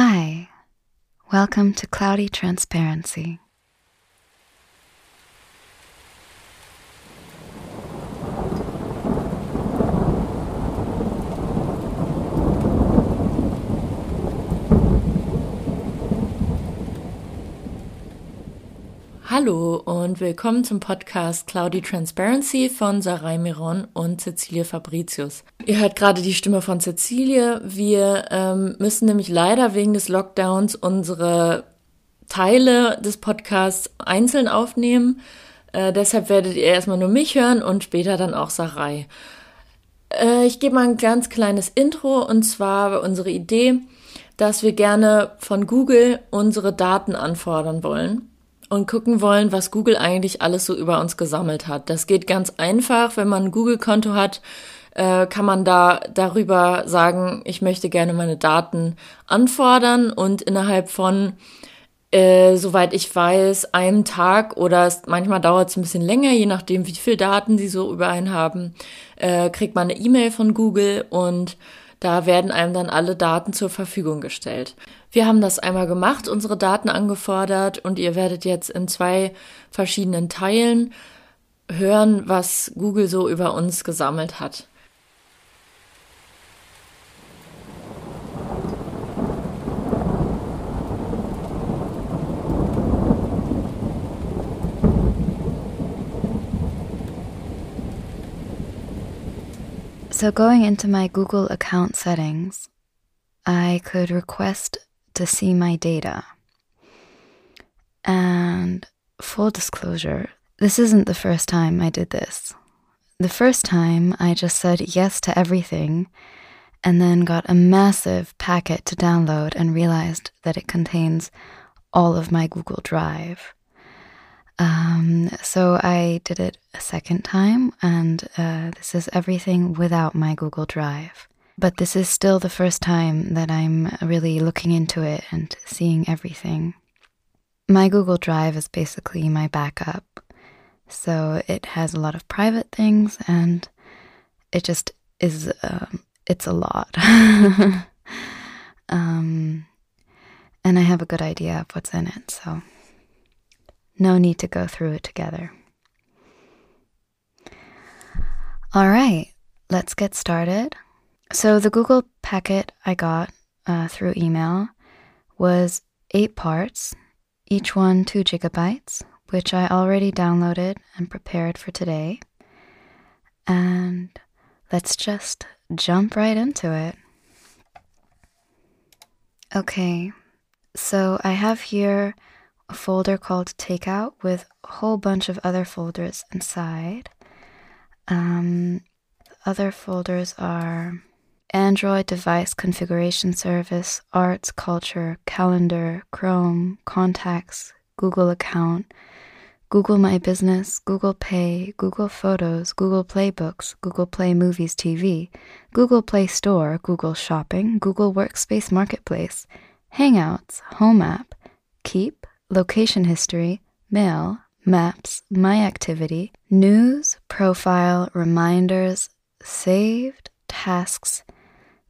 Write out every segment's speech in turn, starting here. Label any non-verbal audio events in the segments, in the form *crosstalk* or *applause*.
Hi, welcome to Cloudy Transparency. Hallo und willkommen zum Podcast Cloudy Transparency von Sarai Miron und Cecilie Fabricius. Ihr hört gerade die Stimme von Cecilie. Wir ähm, müssen nämlich leider wegen des Lockdowns unsere Teile des Podcasts einzeln aufnehmen. Äh, deshalb werdet ihr erstmal nur mich hören und später dann auch Sarai. Äh, ich gebe mal ein ganz kleines Intro und zwar unsere Idee, dass wir gerne von Google unsere Daten anfordern wollen und gucken wollen, was Google eigentlich alles so über uns gesammelt hat. Das geht ganz einfach, wenn man ein Google-Konto hat, äh, kann man da darüber sagen, ich möchte gerne meine Daten anfordern und innerhalb von äh, soweit ich weiß, einem Tag oder es, manchmal dauert es ein bisschen länger, je nachdem, wie viel Daten sie so über einen haben, äh, kriegt man eine E-Mail von Google und da werden einem dann alle Daten zur Verfügung gestellt. Wir haben das einmal gemacht, unsere Daten angefordert und ihr werdet jetzt in zwei verschiedenen Teilen hören, was Google so über uns gesammelt hat. So, going into my Google account settings, I could request to see my data. And full disclosure, this isn't the first time I did this. The first time I just said yes to everything and then got a massive packet to download and realized that it contains all of my Google Drive. Um, so I did it a second time, and uh, this is everything without my Google Drive. But this is still the first time that I'm really looking into it and seeing everything. My Google Drive is basically my backup. So it has a lot of private things and it just is, um, it's a lot. *laughs* um, and I have a good idea of what's in it, so no need to go through it together. All right, let's get started. So, the Google packet I got uh, through email was eight parts, each one two gigabytes, which I already downloaded and prepared for today. And let's just jump right into it. Okay, so I have here a folder called Takeout with a whole bunch of other folders inside. Um, other folders are Android device configuration service, arts, culture, calendar, Chrome, contacts, Google account, Google My Business, Google Pay, Google Photos, Google Play Books, Google Play Movies TV, Google Play Store, Google Shopping, Google Workspace Marketplace, Hangouts, Home App, Keep, location history, mail, maps, my activity, news, profile, reminders, saved, tasks,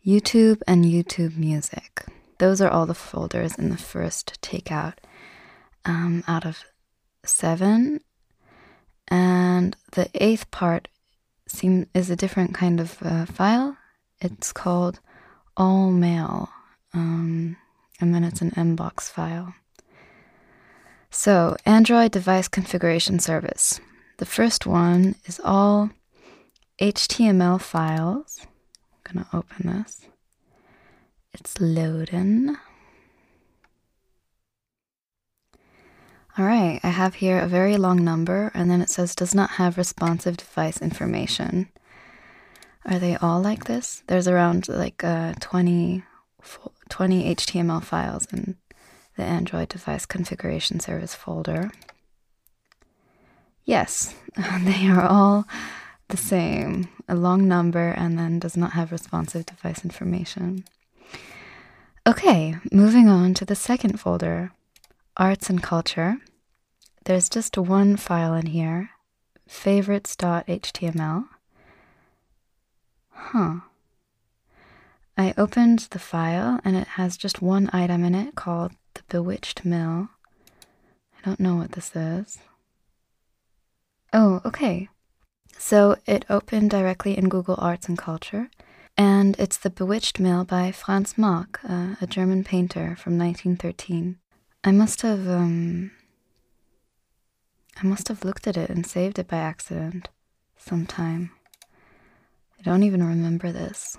YouTube, and YouTube music. Those are all the folders in the first takeout um, out of seven. And the eighth part seem, is a different kind of uh, file. It's called All Mail. Um, and then it's an Mbox file. So, Android Device Configuration Service. The first one is all HTML files. I'm going to open this. It's loading. All right, I have here a very long number, and then it says does not have responsive device information. Are they all like this? There's around like uh, 20, 20 HTML files in the Android Device Configuration Service folder. Yes, *laughs* they are all the same a long number and then does not have responsive device information. Okay, moving on to the second folder Arts and Culture. There's just one file in here favorites.html. Huh. I opened the file and it has just one item in it called the Bewitched Mill. I don't know what this is. Oh, okay. So it opened directly in Google Arts and Culture, and it's The Bewitched Mill by Franz Marc, uh, a German painter from 1913. I must have, um, I must have looked at it and saved it by accident sometime. I don't even remember this.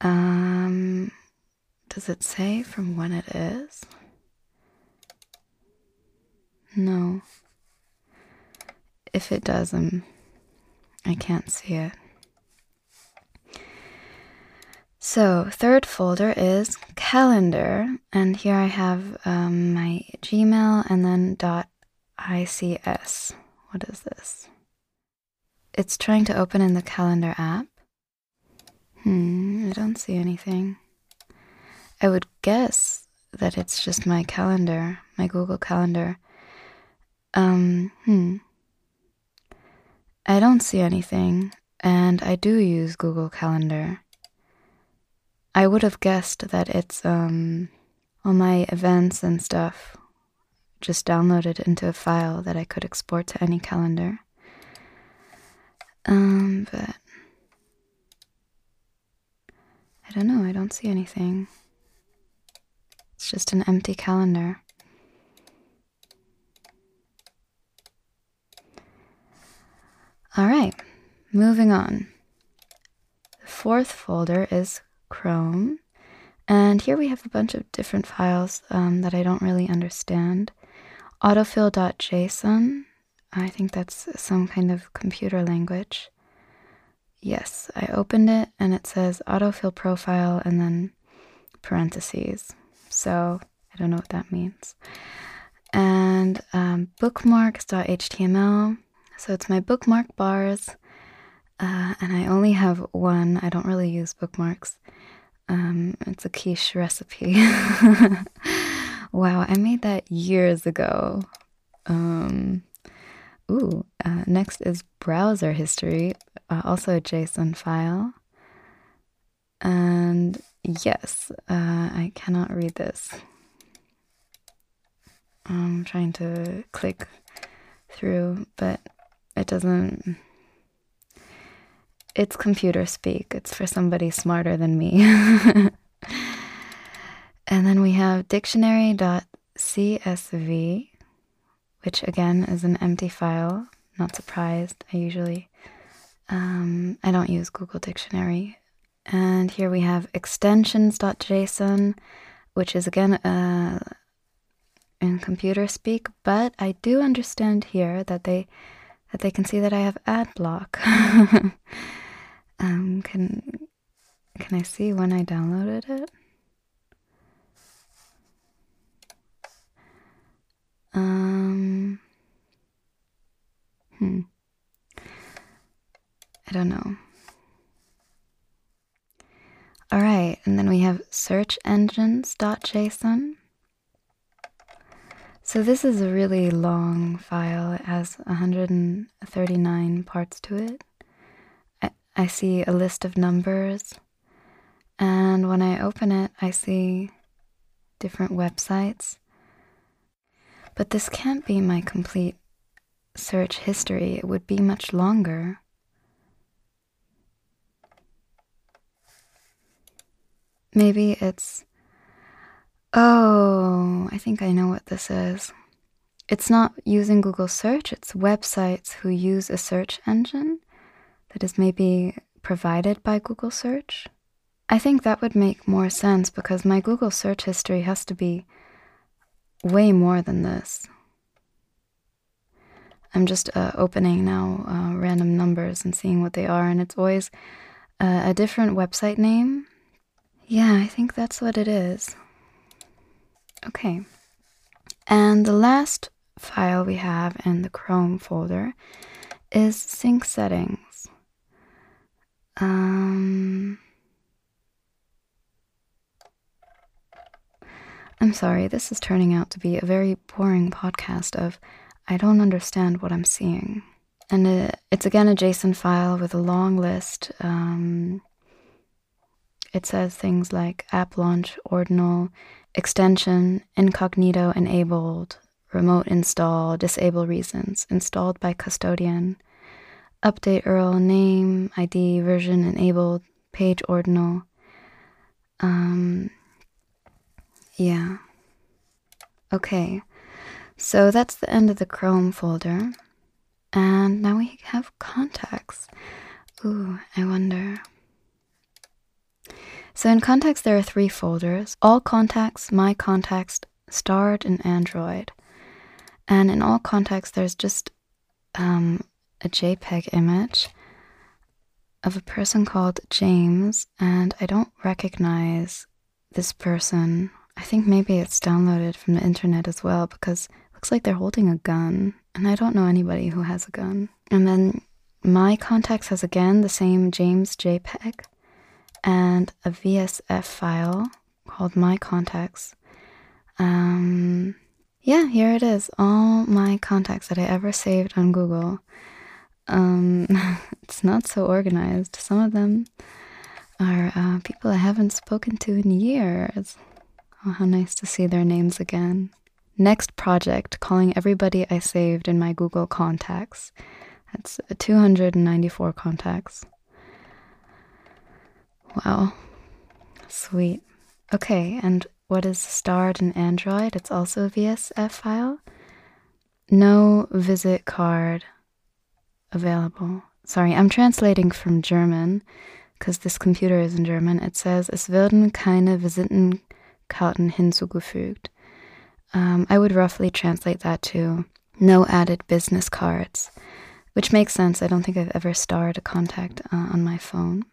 Um, does it say from when it is? No. If it does, um, I can't see it. So, third folder is calendar, and here I have um, my Gmail and then .ics. What is this? It's trying to open in the calendar app. Hmm, I don't see anything. I would guess that it's just my calendar, my Google Calendar. Um, hmm. I don't see anything, and I do use Google Calendar. I would have guessed that it's um all my events and stuff just downloaded into a file that I could export to any calendar. Um, but I don't know, I don't see anything. It's just an empty calendar. All right, moving on. The fourth folder is Chrome. And here we have a bunch of different files um, that I don't really understand. Autofill.json, I think that's some kind of computer language. Yes, I opened it and it says autofill profile and then parentheses. So I don't know what that means. And um, bookmarks.html. So it's my bookmark bars. Uh, and I only have one. I don't really use bookmarks. Um, it's a quiche recipe. *laughs* wow, I made that years ago. Um, ooh, uh, next is browser history uh, also a JSON file. And yes, uh, I cannot read this. I'm trying to click through, but it doesn't. It's computer speak. It's for somebody smarter than me. *laughs* and then we have dictionary.csv, which again is an empty file. Not surprised. I usually um, I don't use Google Dictionary. And here we have extensions.json, which is again uh, in computer speak, but I do understand here that they that they can see that I have ad block. *laughs* um, can can I see when I downloaded it? Um, hmm. I don't know. All right, and then we have search engines.json. So this is a really long file. It has 139 parts to it. I, I see a list of numbers, and when I open it, I see different websites. But this can't be my complete search history. It would be much longer. Maybe it's. Oh, I think I know what this is. It's not using Google search, it's websites who use a search engine that is maybe provided by Google search. I think that would make more sense because my Google search history has to be way more than this. I'm just uh, opening now uh, random numbers and seeing what they are, and it's always uh, a different website name yeah, I think that's what it is. Okay. And the last file we have in the Chrome folder is sync settings. Um, I'm sorry, this is turning out to be a very boring podcast of I don't understand what I'm seeing. And it, it's again a JSON file with a long list. Um, it says things like app launch, ordinal, extension, incognito enabled, remote install, disable reasons, installed by custodian, update URL name, ID, version enabled, page ordinal. Um, yeah. Okay, so that's the end of the Chrome folder. And now we have contacts. Ooh, I wonder. So in contacts, there are three folders all contacts, my contacts, starred, and Android. And in all contacts, there's just um, a JPEG image of a person called James, and I don't recognize this person. I think maybe it's downloaded from the internet as well because it looks like they're holding a gun, and I don't know anybody who has a gun. And then my contacts has again the same James JPEG and a VCF file called My Contacts. Um, yeah, here it is. All my contacts that I ever saved on Google. Um, *laughs* it's not so organized. Some of them are uh, people I haven't spoken to in years. Oh, how nice to see their names again. Next project, calling everybody I saved in my Google contacts. That's 294 contacts. Wow. Sweet. Okay, and what is starred in Android? It's also a VCF file. No visit card available. Sorry, I'm translating from German because this computer is in German. It says, es werden keine Visitenkarten hinzugefügt. Um, I would roughly translate that to no added business cards, which makes sense. I don't think I've ever starred a contact uh, on my phone.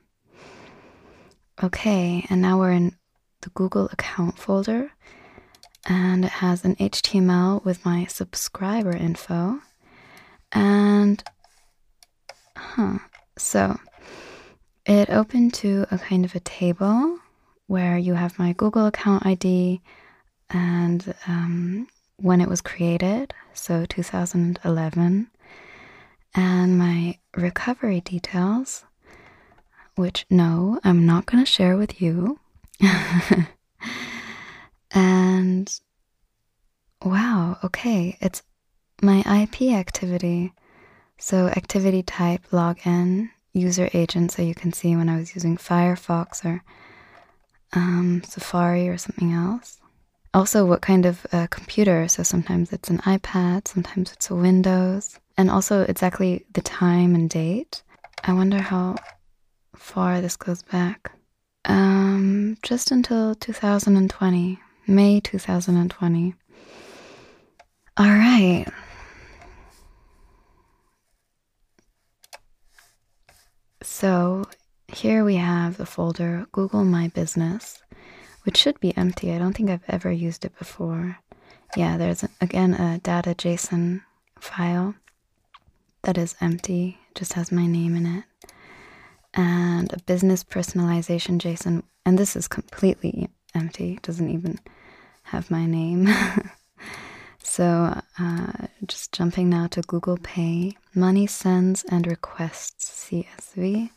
Okay, and now we're in the Google account folder, and it has an HTML with my subscriber info. And Huh. So it opened to a kind of a table where you have my Google account ID and um, when it was created, so 2011, and my recovery details, which no, I'm not going to share with you. *laughs* and wow, okay, it's my IP activity. So activity type, login, user agent, so you can see when I was using Firefox or um, Safari or something else. Also, what kind of uh, computer? So sometimes it's an iPad, sometimes it's a Windows, and also exactly the time and date. I wonder how far this goes back. Um, just until 2020, May 2020. All right. So here we have the folder Google My Business, which should be empty. I don't think I've ever used it before. Yeah, there's again a data JSON file that is empty, it just has my name in it, and a business personalization JSON, and this is completely empty, doesn't even have my name. *laughs* So, uh, just jumping now to Google Pay, money sends and requests CSV.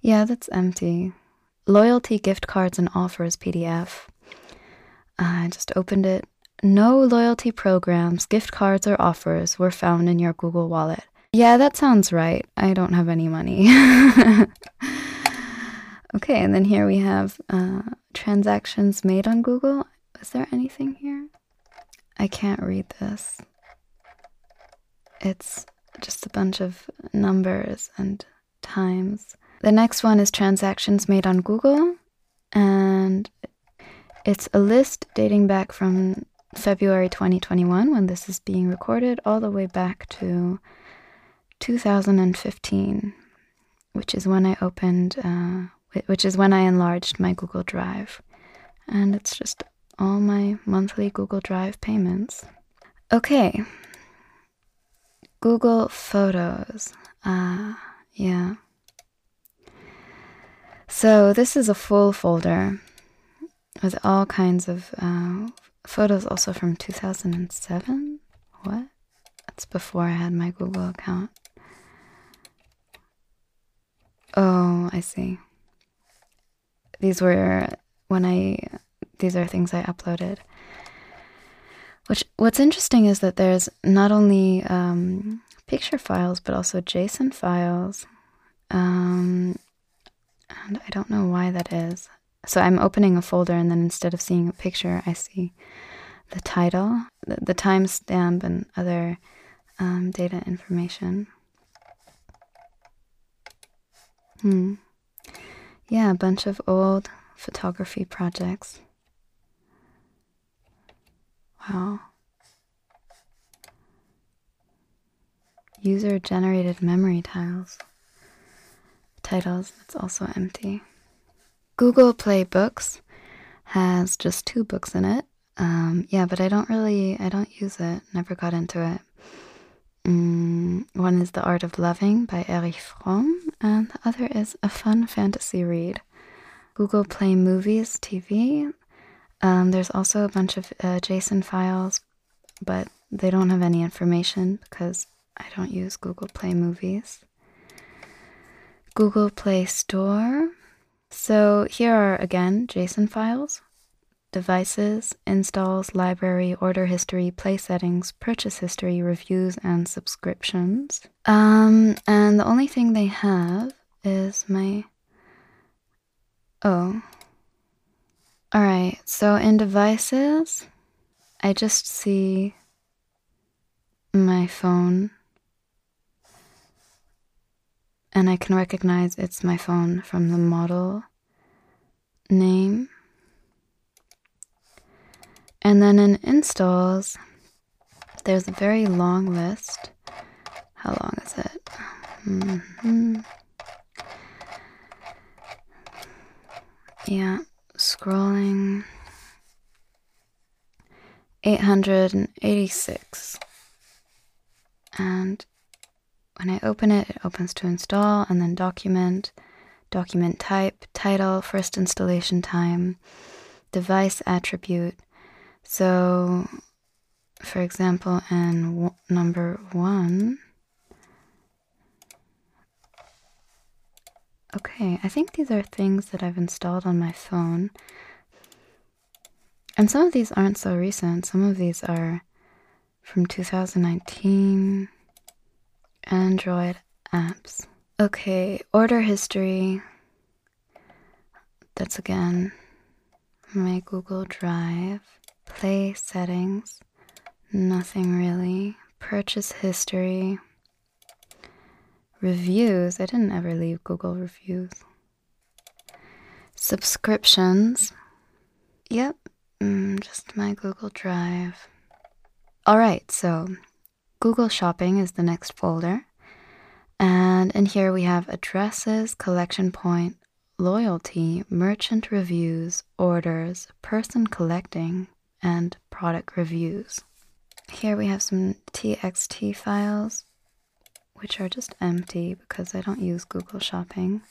Yeah, that's empty. Loyalty gift cards and offers PDF. I just opened it. No loyalty programs, gift cards, or offers were found in your Google Wallet. Yeah, that sounds right. I don't have any money. *laughs* okay, and then here we have uh, transactions made on Google. Is there anything here? I can't read this. It's just a bunch of numbers and times. The next one is transactions made on Google, and it's a list dating back from February 2021, when this is being recorded, all the way back to 2015, which is when I opened, uh, which is when I enlarged my Google Drive. And it's just all my monthly Google Drive payments. Okay. Google Photos. Ah, uh, yeah. So this is a full folder with all kinds of uh, photos, also from 2007. What? That's before I had my Google account. Oh, I see. these were when I these are things I uploaded. Which what's interesting is that there's not only um, picture files but also JSON files, um, and I don't know why that is. So I'm opening a folder, and then instead of seeing a picture, I see the title, the, the timestamp, and other um, data information. Hmm. Yeah, a bunch of old photography projects. Wow. User generated memory tiles. Titles, it's also empty. Google Play Books has just two books in it. Um, yeah, but I don't really, I don't use it. Never got into it. Mm, one is The Art of Loving by Erich Fromm, and the other is a fun fantasy read. Google Play Movies TV. Um, there's also a bunch of uh, JSON files, but they don't have any information because I don't use Google Play Movies. Google Play Store. So here are again JSON files devices, installs, library, order history, play settings, purchase history, reviews, and subscriptions. Um, and the only thing they have is my. Oh. Alright, so in devices, I just see my phone. And I can recognize it's my phone from the model name. And then in installs, there's a very long list. How long is it? Mm-hmm. Yeah, scrolling. 886. And when I open it, it opens to install and then document, document type, title, first installation time, device attribute, so, for example, in number one, okay, I think these are things that I've installed on my phone. And some of these aren't so recent, some of these are from 2019. Android apps. Okay, order history. That's again my Google Drive. Play settings. Nothing really. Purchase history. Reviews. I didn't ever leave Google reviews. Subscriptions. Yep, mm, just my Google Drive. All right, so Google Shopping is the next folder. And in here we have addresses, collection point, loyalty, merchant reviews, orders, person collecting, and product reviews. Here we have some TXT files, which are just empty because I don't use Google Shopping.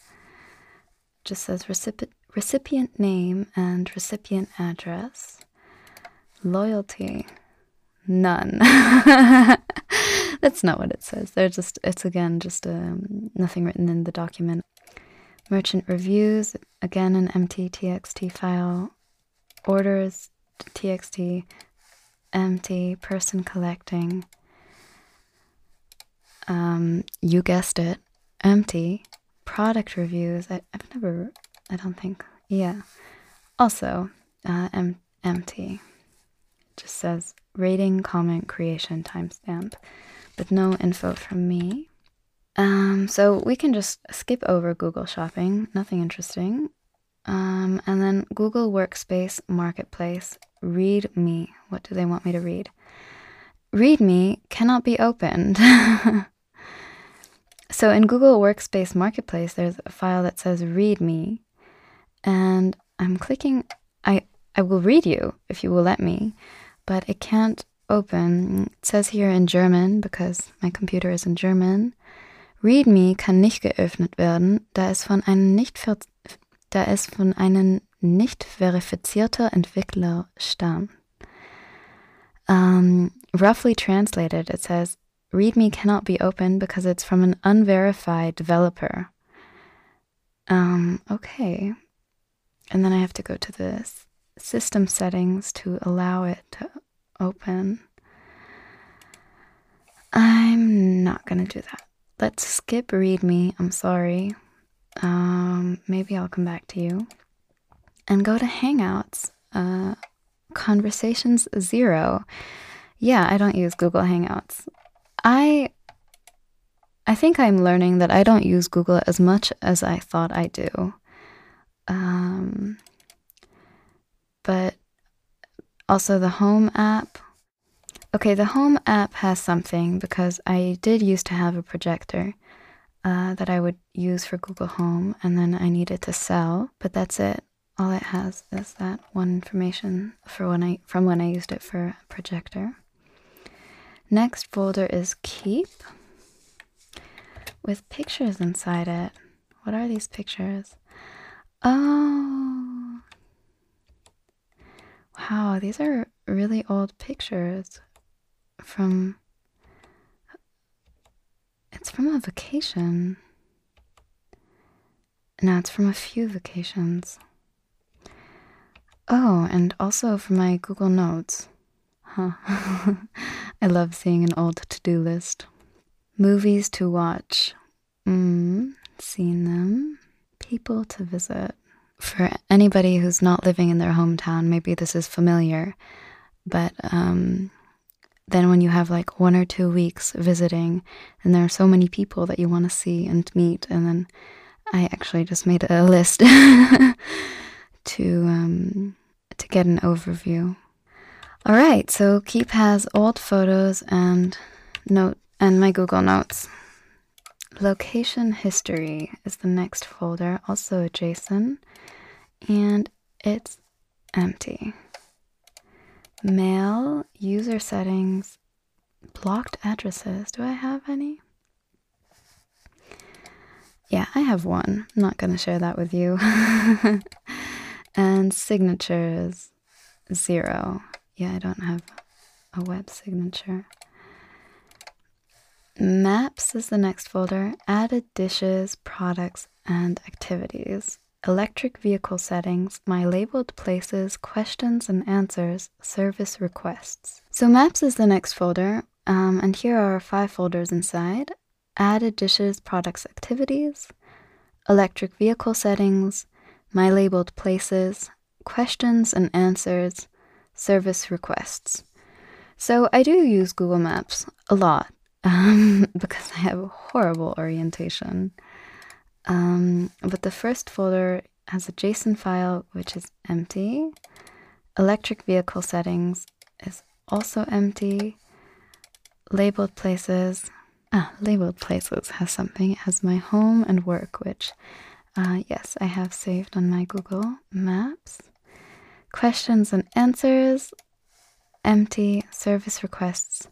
It just says recipient, recipient name and recipient address. Loyalty, none. *laughs* That's not what it says. They're just, it's again just um, nothing written in the document. Merchant reviews, again an empty TXT file. Orders, txt empty person collecting. Um, you guessed it empty product reviews. I, i've never i don't think yeah. Also uh, em- empty it just says rating comment creation timestamp but no info from me. Um, so we can just skip over google shopping nothing interesting um, and then Google Workspace Marketplace, read me. What do they want me to read? Read me cannot be opened. *laughs* so in Google Workspace Marketplace, there's a file that says read me. And I'm clicking, I, I will read you if you will let me, but it can't open. It says here in German, because my computer is in German. README kann nicht geöffnet werden, da es von einem nicht da es von einem nicht verifizierter Entwickler stammt. Um, roughly translated, it says, README cannot be opened because it's from an unverified developer. Um, okay. and then I have to go to the system settings to allow it to open. I'm not gonna do that. Let's skip README. I'm sorry. Um, maybe I'll come back to you. And go to Hangouts. Uh, conversations zero. Yeah, I don't use Google Hangouts. I I think I'm learning that I don't use Google as much as I thought I do. Um, but also the Home app Okay, the Home app has something because I did used to have a projector uh, that I would use for Google Home, and then I needed to sell. But that's it. All it has is that one information for when I from when I used it for a projector. Next folder is Keep with pictures inside it. What are these pictures? Oh, wow, these are really old pictures from it's from a vacation. No, it's from a few vacations. Oh, and also from my Google Notes. Huh. *laughs* I love seeing an old to do list. Movies to watch. Mm, seen them. People to visit. For anybody who's not living in their hometown, maybe this is familiar, but um, then when you have like one or two weeks visiting and there are so many people that you want to see and meet and then i actually just made a list *laughs* to um, to get an overview. All right so keep has old photos and note and my google notes. Location history is the next folder also json and it's empty Mail, user settings, blocked addresses. Do I have any? Yeah, I have one. I'm not going to share that with you. *laughs* and signatures, zero. Yeah, I don't have a web signature. Maps is the next folder. Added dishes, products, and activities electric vehicle settings, my labeled places, questions and answers, service requests. So maps is the next folder, um, and here are five folders inside. Added dishes, products, activities, electric vehicle settings, my labeled places, questions and answers, service requests. So I do use Google Maps a lot *laughs* um, because I have a horrible orientation. Um, but the first folder has a JSON file which is empty. Electric vehicle settings is also empty. Labeled places, ah, labeled places has something. It has my home and work, which, uh, yes, I have saved on my Google Maps. Questions and answers, empty. Service requests,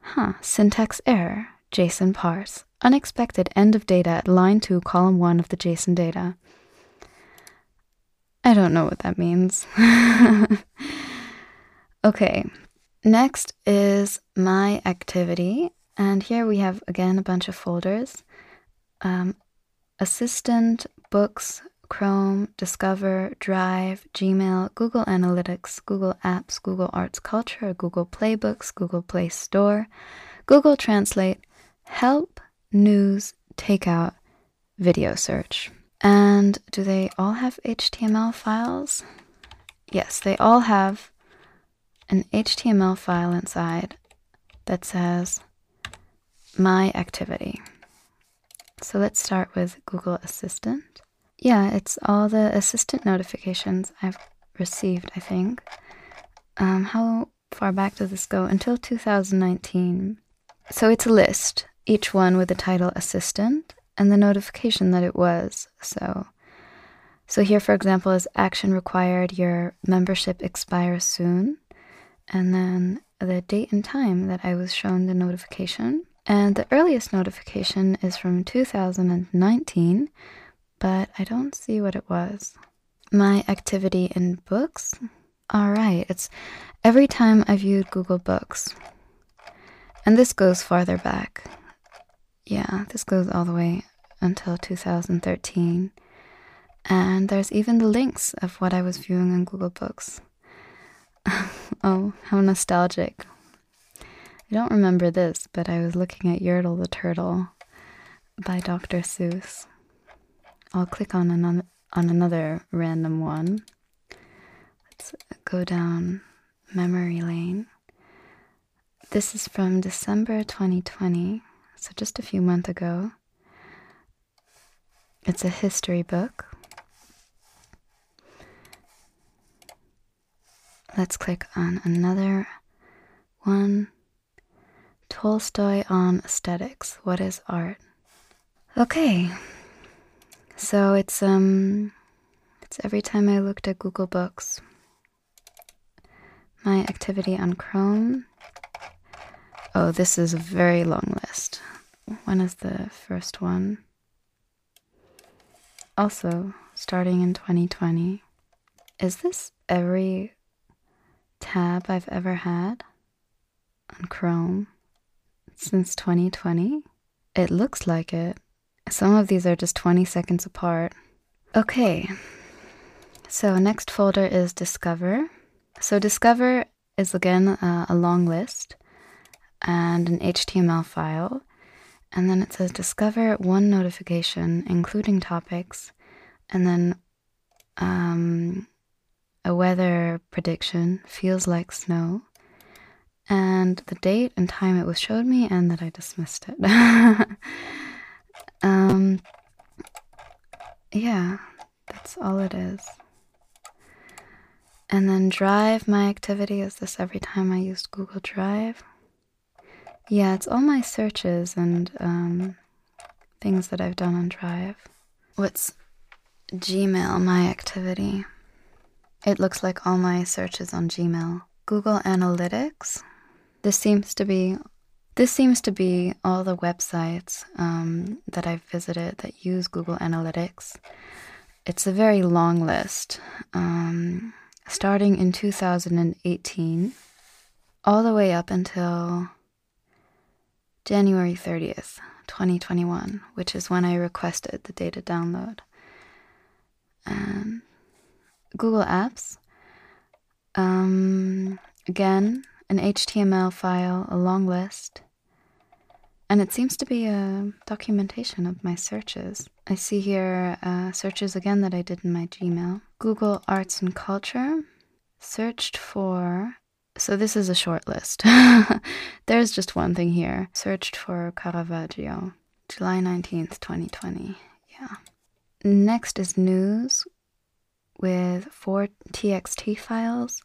huh, syntax error, JSON parse unexpected end of data at line 2, column 1 of the JSON data. I don't know what that means. *laughs* okay, next is my activity. And here we have again a bunch of folders um, Assistant, Books, Chrome, Discover, Drive, Gmail, Google Analytics, Google Apps, Google Arts Culture, Google Play Books, Google Play Store, Google Translate, Help, news, takeout, video search. And do they all have HTML files? Yes, they all have an HTML file inside that says my activity. So let's start with Google Assistant. Yeah, it's all the assistant notifications I've received, I think. Um, how far back does this go? Until 2019. So it's a list each one with the title assistant and the notification that it was. So, so here, for example, is action required. Your membership expires soon, and then the date and time that I was shown the notification. And the earliest notification is from 2019, but I don't see what it was. My activity in books. All right, it's every time I viewed Google Books. And this goes farther back. Yeah, this goes all the way until 2013. And there's even the links of what I was viewing on Google Books. *laughs* oh, how nostalgic. I don't remember this, but I was looking at Yertle the Turtle by Dr. Seuss. I'll click on another, on another random one. Let's go down memory lane. This is from December 2020, so just a few months ago. It's a history book. Let's click on another one. Tolstoy on aesthetics. What is art? Okay. So it's um it's every time I looked at Google Books. My activity on Chrome. Oh, this is a very long list. When is the first one? Also, starting in 2020. Is this every tab I've ever had on Chrome since 2020? It looks like it. Some of these are just 20 seconds apart. Okay, so next folder is Discover. So Discover is again uh, a long list and an HTML file. And then it says Discover one notification, including topics, and then um, a weather prediction feels like snow, and the date and time it was showed me, and that I dismissed it. *laughs* um, yeah, that's all it is. And then Drive, my activity is this every time I used Google Drive. Yeah, it's all my searches and um, things that I've done on Drive. What's Gmail, my activity? It looks like all my searches on Gmail. Google Analytics. This seems to be this seems to be all the websites um, that I've visited that use Google Analytics. It's a very long list, um, starting in 2018, all the way up until January 30th, 2021, which is when I requested the data download. And Google Apps. Um, again, an HTML file, a long list. And it seems to be a documentation of my searches. I see here uh, searches again that I did in my Gmail. Google Arts and Culture. Searched for. So this is a short list. *laughs* There's just one thing here. Searched for Caravaggio. July 19th, 2020. Yeah. Next is news with four TXT files,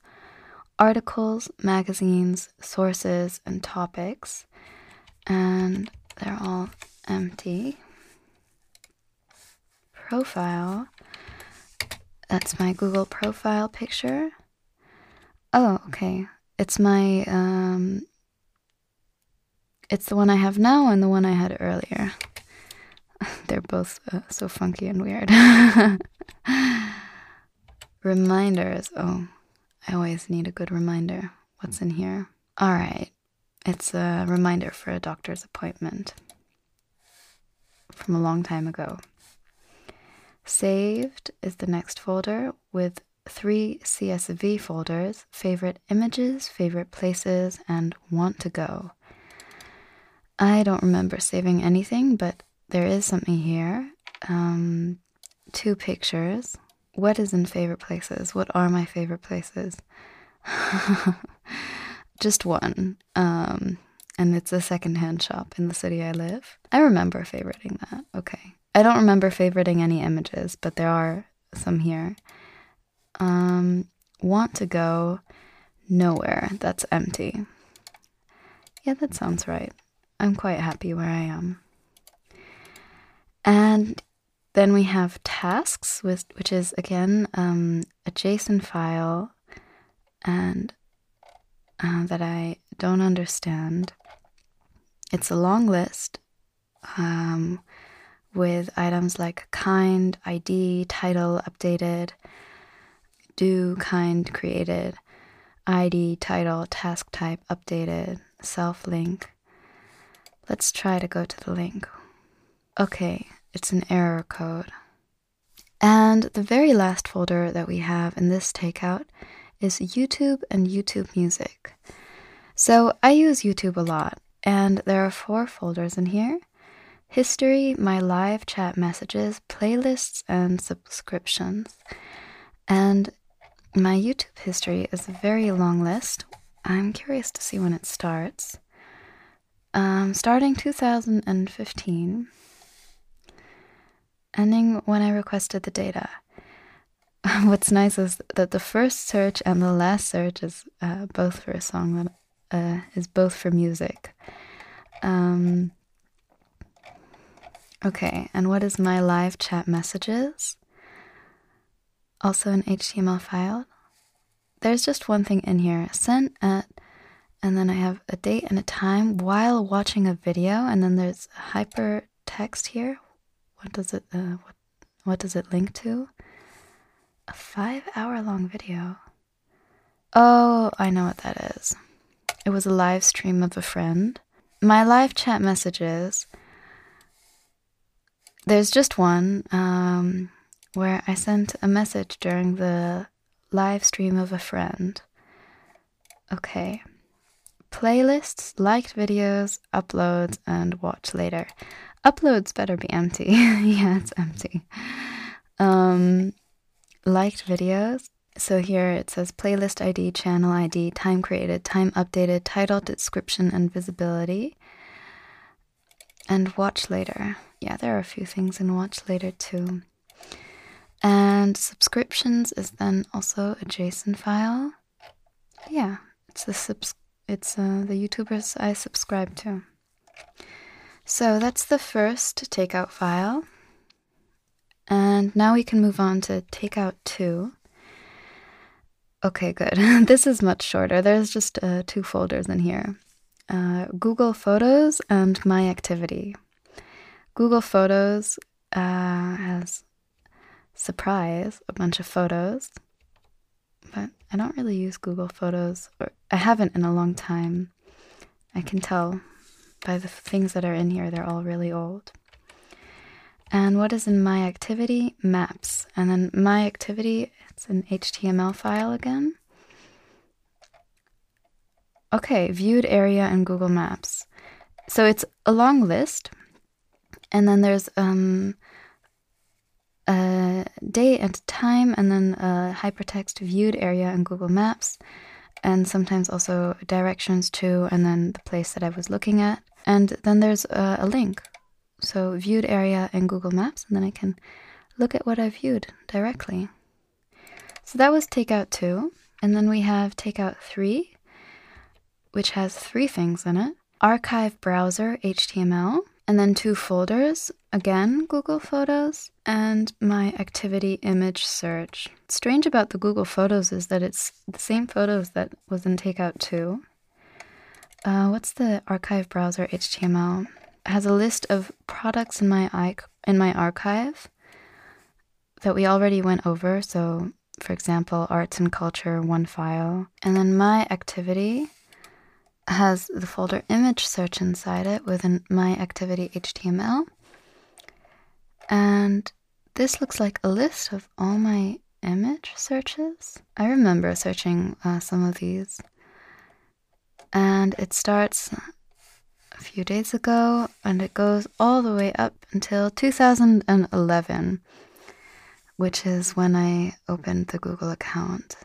articles, magazines, sources, and topics, and they're all empty. Profile, that's my Google profile picture. Oh, okay. It's my, um, it's the one I have now and the one I had earlier. *laughs* They're both uh, so funky and weird. *laughs* Reminders. Oh, I always need a good reminder. What's in here? All right. It's a reminder for a doctor's appointment from a long time ago. Saved is the next folder with three CSV folders favorite images, favorite places, and want to go. I don't remember saving anything, but there is something here. Um, two pictures what is in favorite places? What are my favorite places? *laughs* Just one. Um, and it's a secondhand shop in the city I live. I remember favoriting that. Okay. I don't remember favoriting any images, but there are some here. Um, want to go nowhere. That's empty. Yeah, that sounds right. I'm quite happy where I am. And then we have tasks, which, which is again um, a JSON file and uh, that I don't understand. It's a long list um, with items like kind, ID, title, updated, do, kind, created, ID, title, task type, updated, self link. Let's try to go to the link. Okay, it's an error code. And the very last folder that we have in this takeout is YouTube and YouTube Music. So I use YouTube a lot, and there are four folders in here history, my live chat messages, playlists, and subscriptions. And my YouTube history is a very long list. I'm curious to see when it starts. Um, starting 2015, ending when I requested the data. *laughs* What's nice is that the first search and the last search is uh, both for a song that uh, is both for music. Um, okay, and what is my live chat messages? Also an HTML file. There's just one thing in here sent at, and then I have a date and a time while watching a video, and then there's a hypertext here. What does it? Uh, what, what does it link to? A five-hour-long video. Oh, I know what that is. It was a live stream of a friend. My live chat messages. There's just one um, where I sent a message during the live stream of a friend. Okay. Playlists, liked videos, uploads, and watch later. Uploads better be empty. *laughs* yeah, it's empty. Um, liked videos. So here it says playlist ID, channel ID, time created, time updated, title, description, and visibility. And watch later. Yeah, there are a few things in watch later too. And subscriptions is then also a JSON file. Yeah, it's the subs- it's uh, the YouTubers I subscribe to. So that's the first takeout file. And now we can move on to takeout 2. Okay, good. *laughs* this is much shorter. There's just uh, two folders in here uh, Google Photos and My Activity. Google Photos uh, has, surprise, a bunch of photos, but I don't really use Google Photos, or I haven't in a long time. I can tell by the things that are in here, they're all really old. And what is in my activity? Maps. And then my activity, it's an HTML file again. Okay, viewed area in Google Maps. So it's a long list. And then there's um, a date and time, and then a hypertext viewed area in Google Maps, and sometimes also directions to, and then the place that I was looking at. And then there's a, a link so viewed area in Google Maps, and then I can look at what I viewed directly. So that was takeout two. And then we have takeout three, which has three things in it archive browser HTML, and then two folders again, Google Photos, and my activity image search. strange about the Google Photos is that it's the same photos that was in takeout two. Uh, what's the archive browser HTML? has a list of products in my in my archive that we already went over. So, for example, arts and culture, one file, and then my activity has the folder image search inside it with an my activity HTML. And this looks like a list of all my image searches. I remember searching uh, some of these. And it starts a few days ago, and it goes all the way up until 2011, which is when I opened the Google account.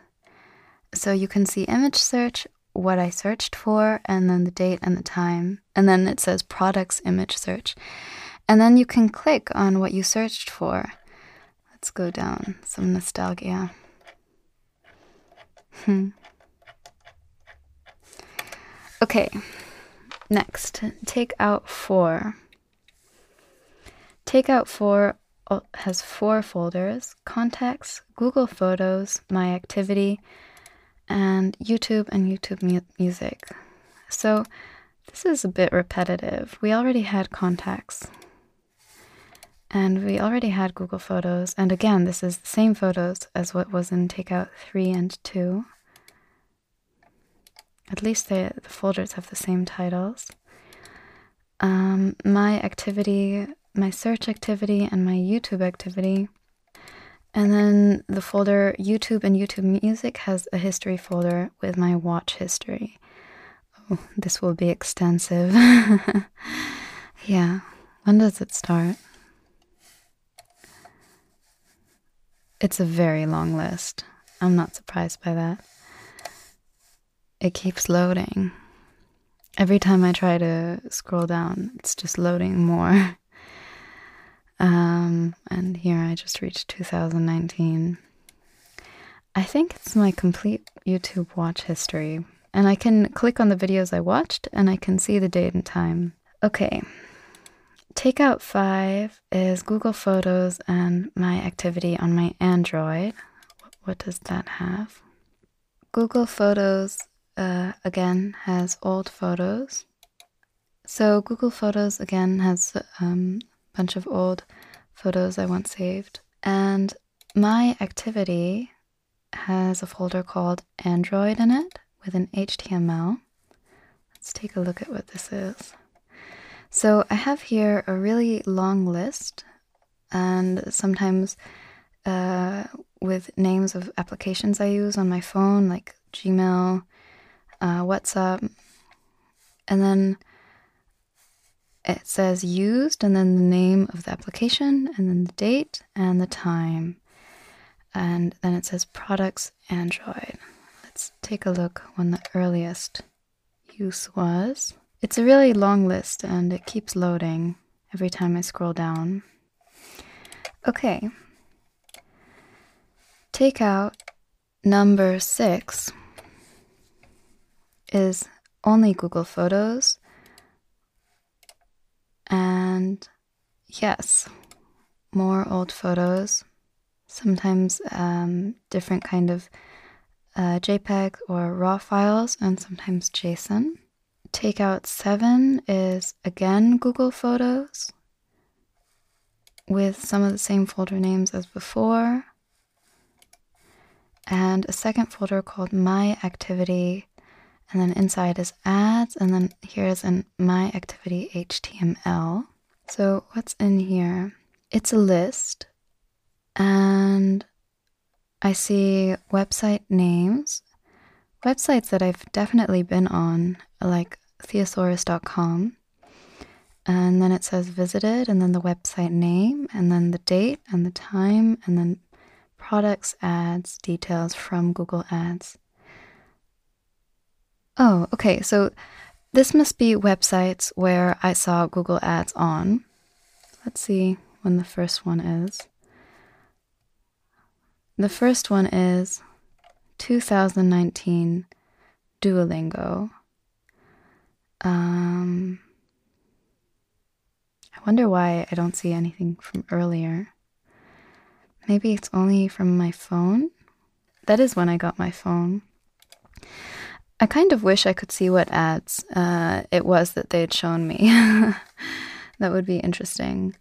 So you can see image search, what I searched for, and then the date and the time. And then it says products image search. And then you can click on what you searched for. Let's go down some nostalgia. Hmm. Okay, Next, take out four. Take out four has four folders contacts, Google Photos, My Activity, and YouTube and YouTube mu- Music. So this is a bit repetitive. We already had contacts. And we already had Google Photos. And again, this is the same photos as what was in Takeout 3 and 2. At least they, the folders have the same titles. Um, my activity, my search activity, and my YouTube activity And then the folder YouTube and YouTube Music has a history folder with my watch history. Oh, this will be extensive. *laughs* yeah. When does it start? It's a very long list. I'm not surprised by that. It keeps loading. Every time I try to scroll down, it's just loading more. *laughs* Um, and here I just reached 2019. I think it's my complete YouTube watch history. And I can click on the videos I watched and I can see the date and time. Okay. Takeout 5 is Google Photos and my activity on my Android. What does that have? Google Photos, uh, again, has old photos. So Google Photos, again, has um, bunch of old photos I once saved. And my activity has a folder called Android in it with an HTML. Let's take a look at what this is. So I have here a really long list, and sometimes uh, with names of applications I use on my phone, like Gmail, uh, WhatsApp, and then it says used and then the name of the application and then the date and the time. And then it says products Android. Let's take a look when the earliest use was. It's a really long list and it keeps loading every time I scroll down. Okay. Take out number six is only Google Photos and yes, more old photos, sometimes um, different kind of uh, JPEG or RAW files, and sometimes JSON. Takeout 7 is again Google Photos with some of the same folder names as before, and a second folder called My Activity and then inside is ads, and then here's an my activity HTML. So what's in here? It's a list, and I see website names, websites that I've definitely been on, like thesaurus.com. And then it says visited, and then the website name, and then the date and the time, and then products, ads, details from Google Ads. Oh, okay. So this must be websites where I saw Google Ads on. Let's see when the first one is. The first one is 2019 Duolingo. Um, I wonder why I don't see anything from earlier. Maybe it's only from my phone? That is when I got my phone. I kind of wish I could see what ads uh, it was that they had shown me. *laughs* that would be interesting.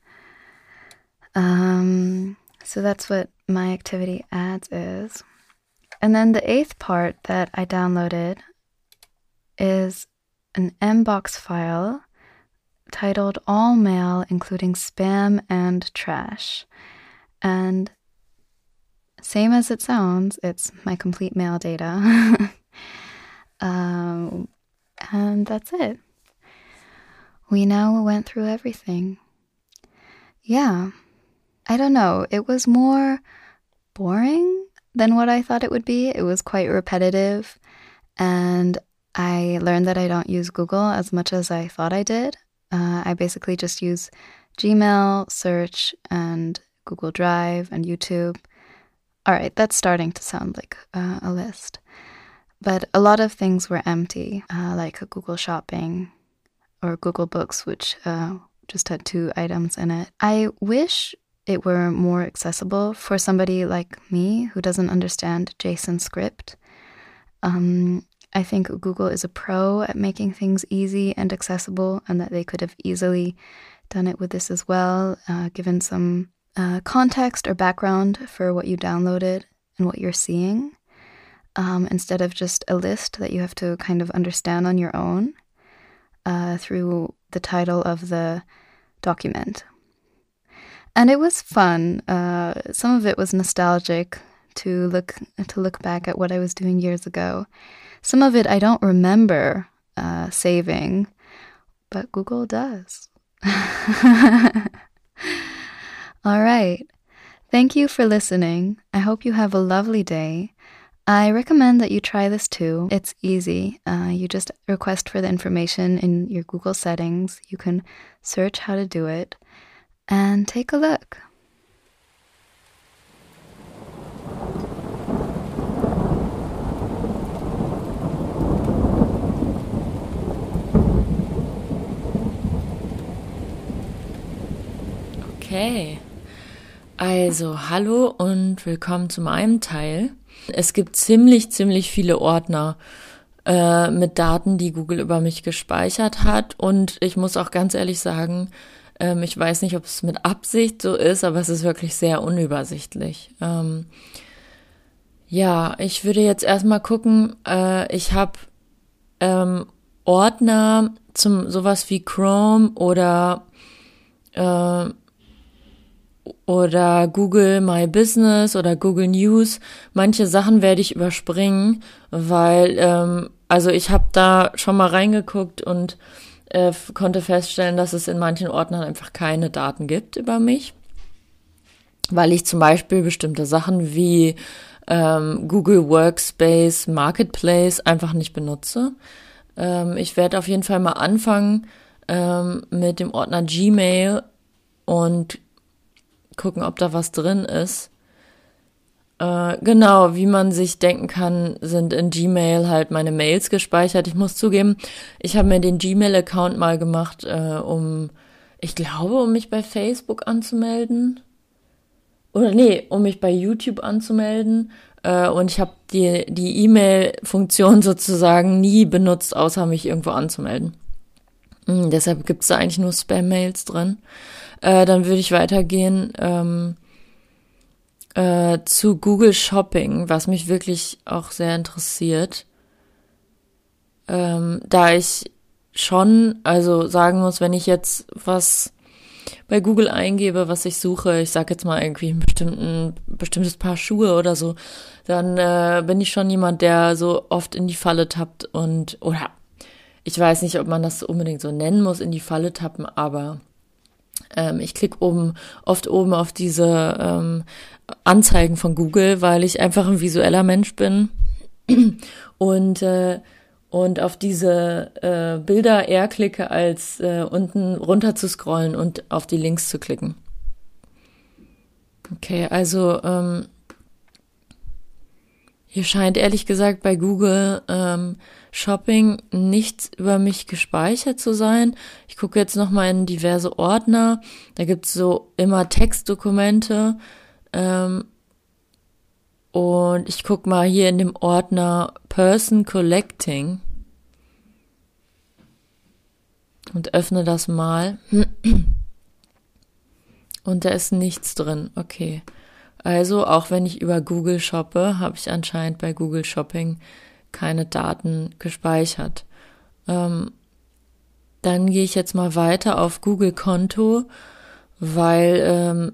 Um, so that's what my activity ads is. And then the eighth part that I downloaded is an Mbox file titled All Mail, including spam and trash. And same as it sounds, it's my complete mail data. *laughs* Um, and that's it. We now went through everything. Yeah. I don't know. It was more boring than what I thought it would be. It was quite repetitive. And I learned that I don't use Google as much as I thought I did. Uh, I basically just use Gmail, search, and Google Drive and YouTube. All right, that's starting to sound like uh, a list. But a lot of things were empty, uh, like Google Shopping or Google Books, which uh, just had two items in it. I wish it were more accessible for somebody like me who doesn't understand JSON script. Um, I think Google is a pro at making things easy and accessible, and that they could have easily done it with this as well, uh, given some uh, context or background for what you downloaded and what you're seeing um, instead of just a list that you have to kind of understand on your own uh, through the title of the document. and it was fun. Uh, some of it was nostalgic to look to look back at what I was doing years ago. Some of it I don't remember uh, saving, but Google does. *laughs* All right. Thank you for listening. I hope you have a lovely day. I recommend that you try this too. It's easy. Uh, you just request for the information in your Google settings. You can search how to do it and take a look. Okay. Also, hallo und willkommen zu meinem Teil. Es gibt ziemlich, ziemlich viele Ordner äh, mit Daten, die Google über mich gespeichert hat. Und ich muss auch ganz ehrlich sagen, ähm, ich weiß nicht, ob es mit Absicht so ist, aber es ist wirklich sehr unübersichtlich. Ähm, ja, ich würde jetzt erstmal gucken, äh, ich habe ähm, Ordner zum sowas wie Chrome oder äh, oder Google My Business oder Google News. Manche Sachen werde ich überspringen, weil ähm, also ich habe da schon mal reingeguckt und äh, konnte feststellen, dass es in manchen Ordnern einfach keine Daten gibt über mich, weil ich zum Beispiel bestimmte Sachen wie ähm, Google Workspace Marketplace einfach nicht benutze. Ähm, ich werde auf jeden Fall mal anfangen ähm, mit dem Ordner Gmail und gucken, ob da was drin ist. Äh, genau, wie man sich denken kann, sind in Gmail halt meine Mails gespeichert. Ich muss zugeben, ich habe mir den Gmail-Account mal gemacht, äh, um, ich glaube, um mich bei Facebook anzumelden. Oder nee, um mich bei YouTube anzumelden. Äh, und ich habe die die E-Mail-Funktion *laughs* sozusagen nie benutzt, außer mich irgendwo anzumelden. Hm, deshalb gibt's da eigentlich nur Spam-Mails drin. Äh, dann würde ich weitergehen ähm, äh, zu Google Shopping, was mich wirklich auch sehr interessiert. Ähm, da ich schon, also sagen muss, wenn ich jetzt was bei Google eingebe, was ich suche, ich sag jetzt mal irgendwie ein bestimmten, bestimmtes Paar Schuhe oder so, dann äh, bin ich schon jemand, der so oft in die Falle tappt und oder ich weiß nicht, ob man das unbedingt so nennen muss, in die Falle tappen, aber ähm, ich klicke oben, oft oben auf diese ähm, Anzeigen von Google, weil ich einfach ein visueller Mensch bin *clears throat* und äh, und auf diese äh, Bilder eher klicke, als äh, unten runter zu scrollen und auf die Links zu klicken. Okay, also ähm, hier scheint ehrlich gesagt bei Google ähm, Shopping nichts über mich gespeichert zu sein. Ich gucke jetzt noch mal in diverse Ordner. Da gibt's so immer Textdokumente. Ähm, und ich guck mal hier in dem Ordner Person Collecting und öffne das mal. Und da ist nichts drin. Okay. Also auch wenn ich über Google shoppe, habe ich anscheinend bei Google Shopping keine Daten gespeichert. Ähm, dann gehe ich jetzt mal weiter auf Google Konto, weil ähm,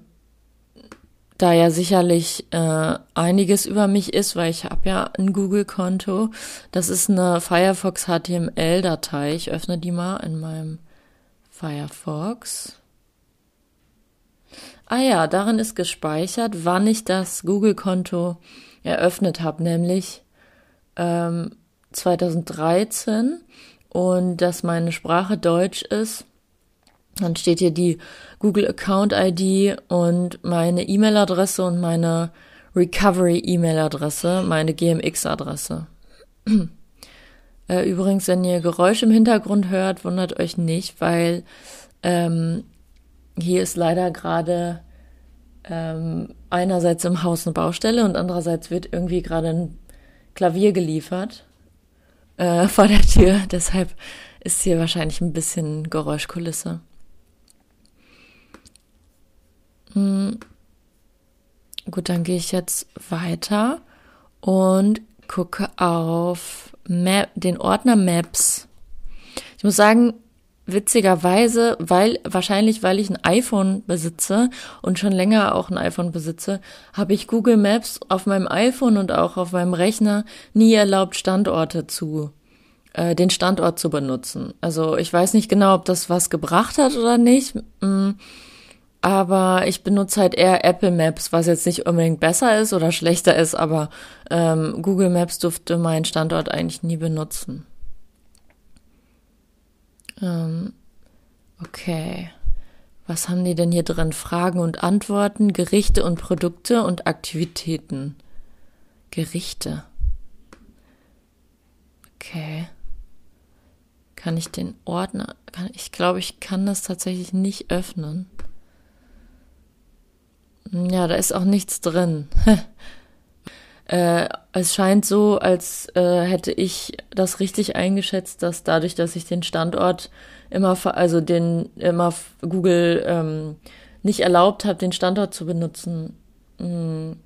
da ja sicherlich äh, einiges über mich ist, weil ich habe ja ein Google-Konto. Das ist eine Firefox HTML-Datei. Ich öffne die mal in meinem Firefox. Ah ja, darin ist gespeichert, wann ich das Google-Konto eröffnet habe, nämlich ähm, 2013 und dass meine Sprache Deutsch ist. Dann steht hier die Google Account ID und meine E-Mail-Adresse und meine Recovery E-Mail-Adresse, meine GMX-Adresse. *clears throat* Äh, übrigens, wenn ihr Geräusche im Hintergrund hört, wundert euch nicht, weil ähm, hier ist leider gerade ähm, einerseits im Haus eine Baustelle und andererseits wird irgendwie gerade ein Klavier geliefert äh, *laughs* vor der Tür. Deshalb ist hier wahrscheinlich ein bisschen Geräuschkulisse. Hm. Gut, dann gehe ich jetzt weiter und gucke auf Map, den Ordner Maps. Ich muss sagen, witzigerweise, weil wahrscheinlich weil ich ein iPhone besitze und schon länger auch ein iPhone besitze, habe ich Google Maps auf meinem iPhone und auch auf meinem Rechner nie erlaubt Standorte zu äh, den Standort zu benutzen. Also ich weiß nicht genau, ob das was gebracht hat oder nicht. Mm, aber ich benutze halt eher Apple Maps, was jetzt nicht unbedingt besser ist oder schlechter ist, aber ähm, Google Maps durfte meinen Standort eigentlich nie benutzen. Ähm, okay. Was haben die denn hier drin? Fragen und Antworten, Gerichte und Produkte und Aktivitäten. Gerichte. Okay. Kann ich den Ordner, kann, ich glaube, ich kann das tatsächlich nicht öffnen. Ja, da ist auch nichts drin. *laughs* äh, es scheint so, als äh, hätte ich das richtig eingeschätzt, dass dadurch, dass ich den Standort immer, also den immer Google ähm, nicht erlaubt habe, den Standort zu benutzen, mh, hm,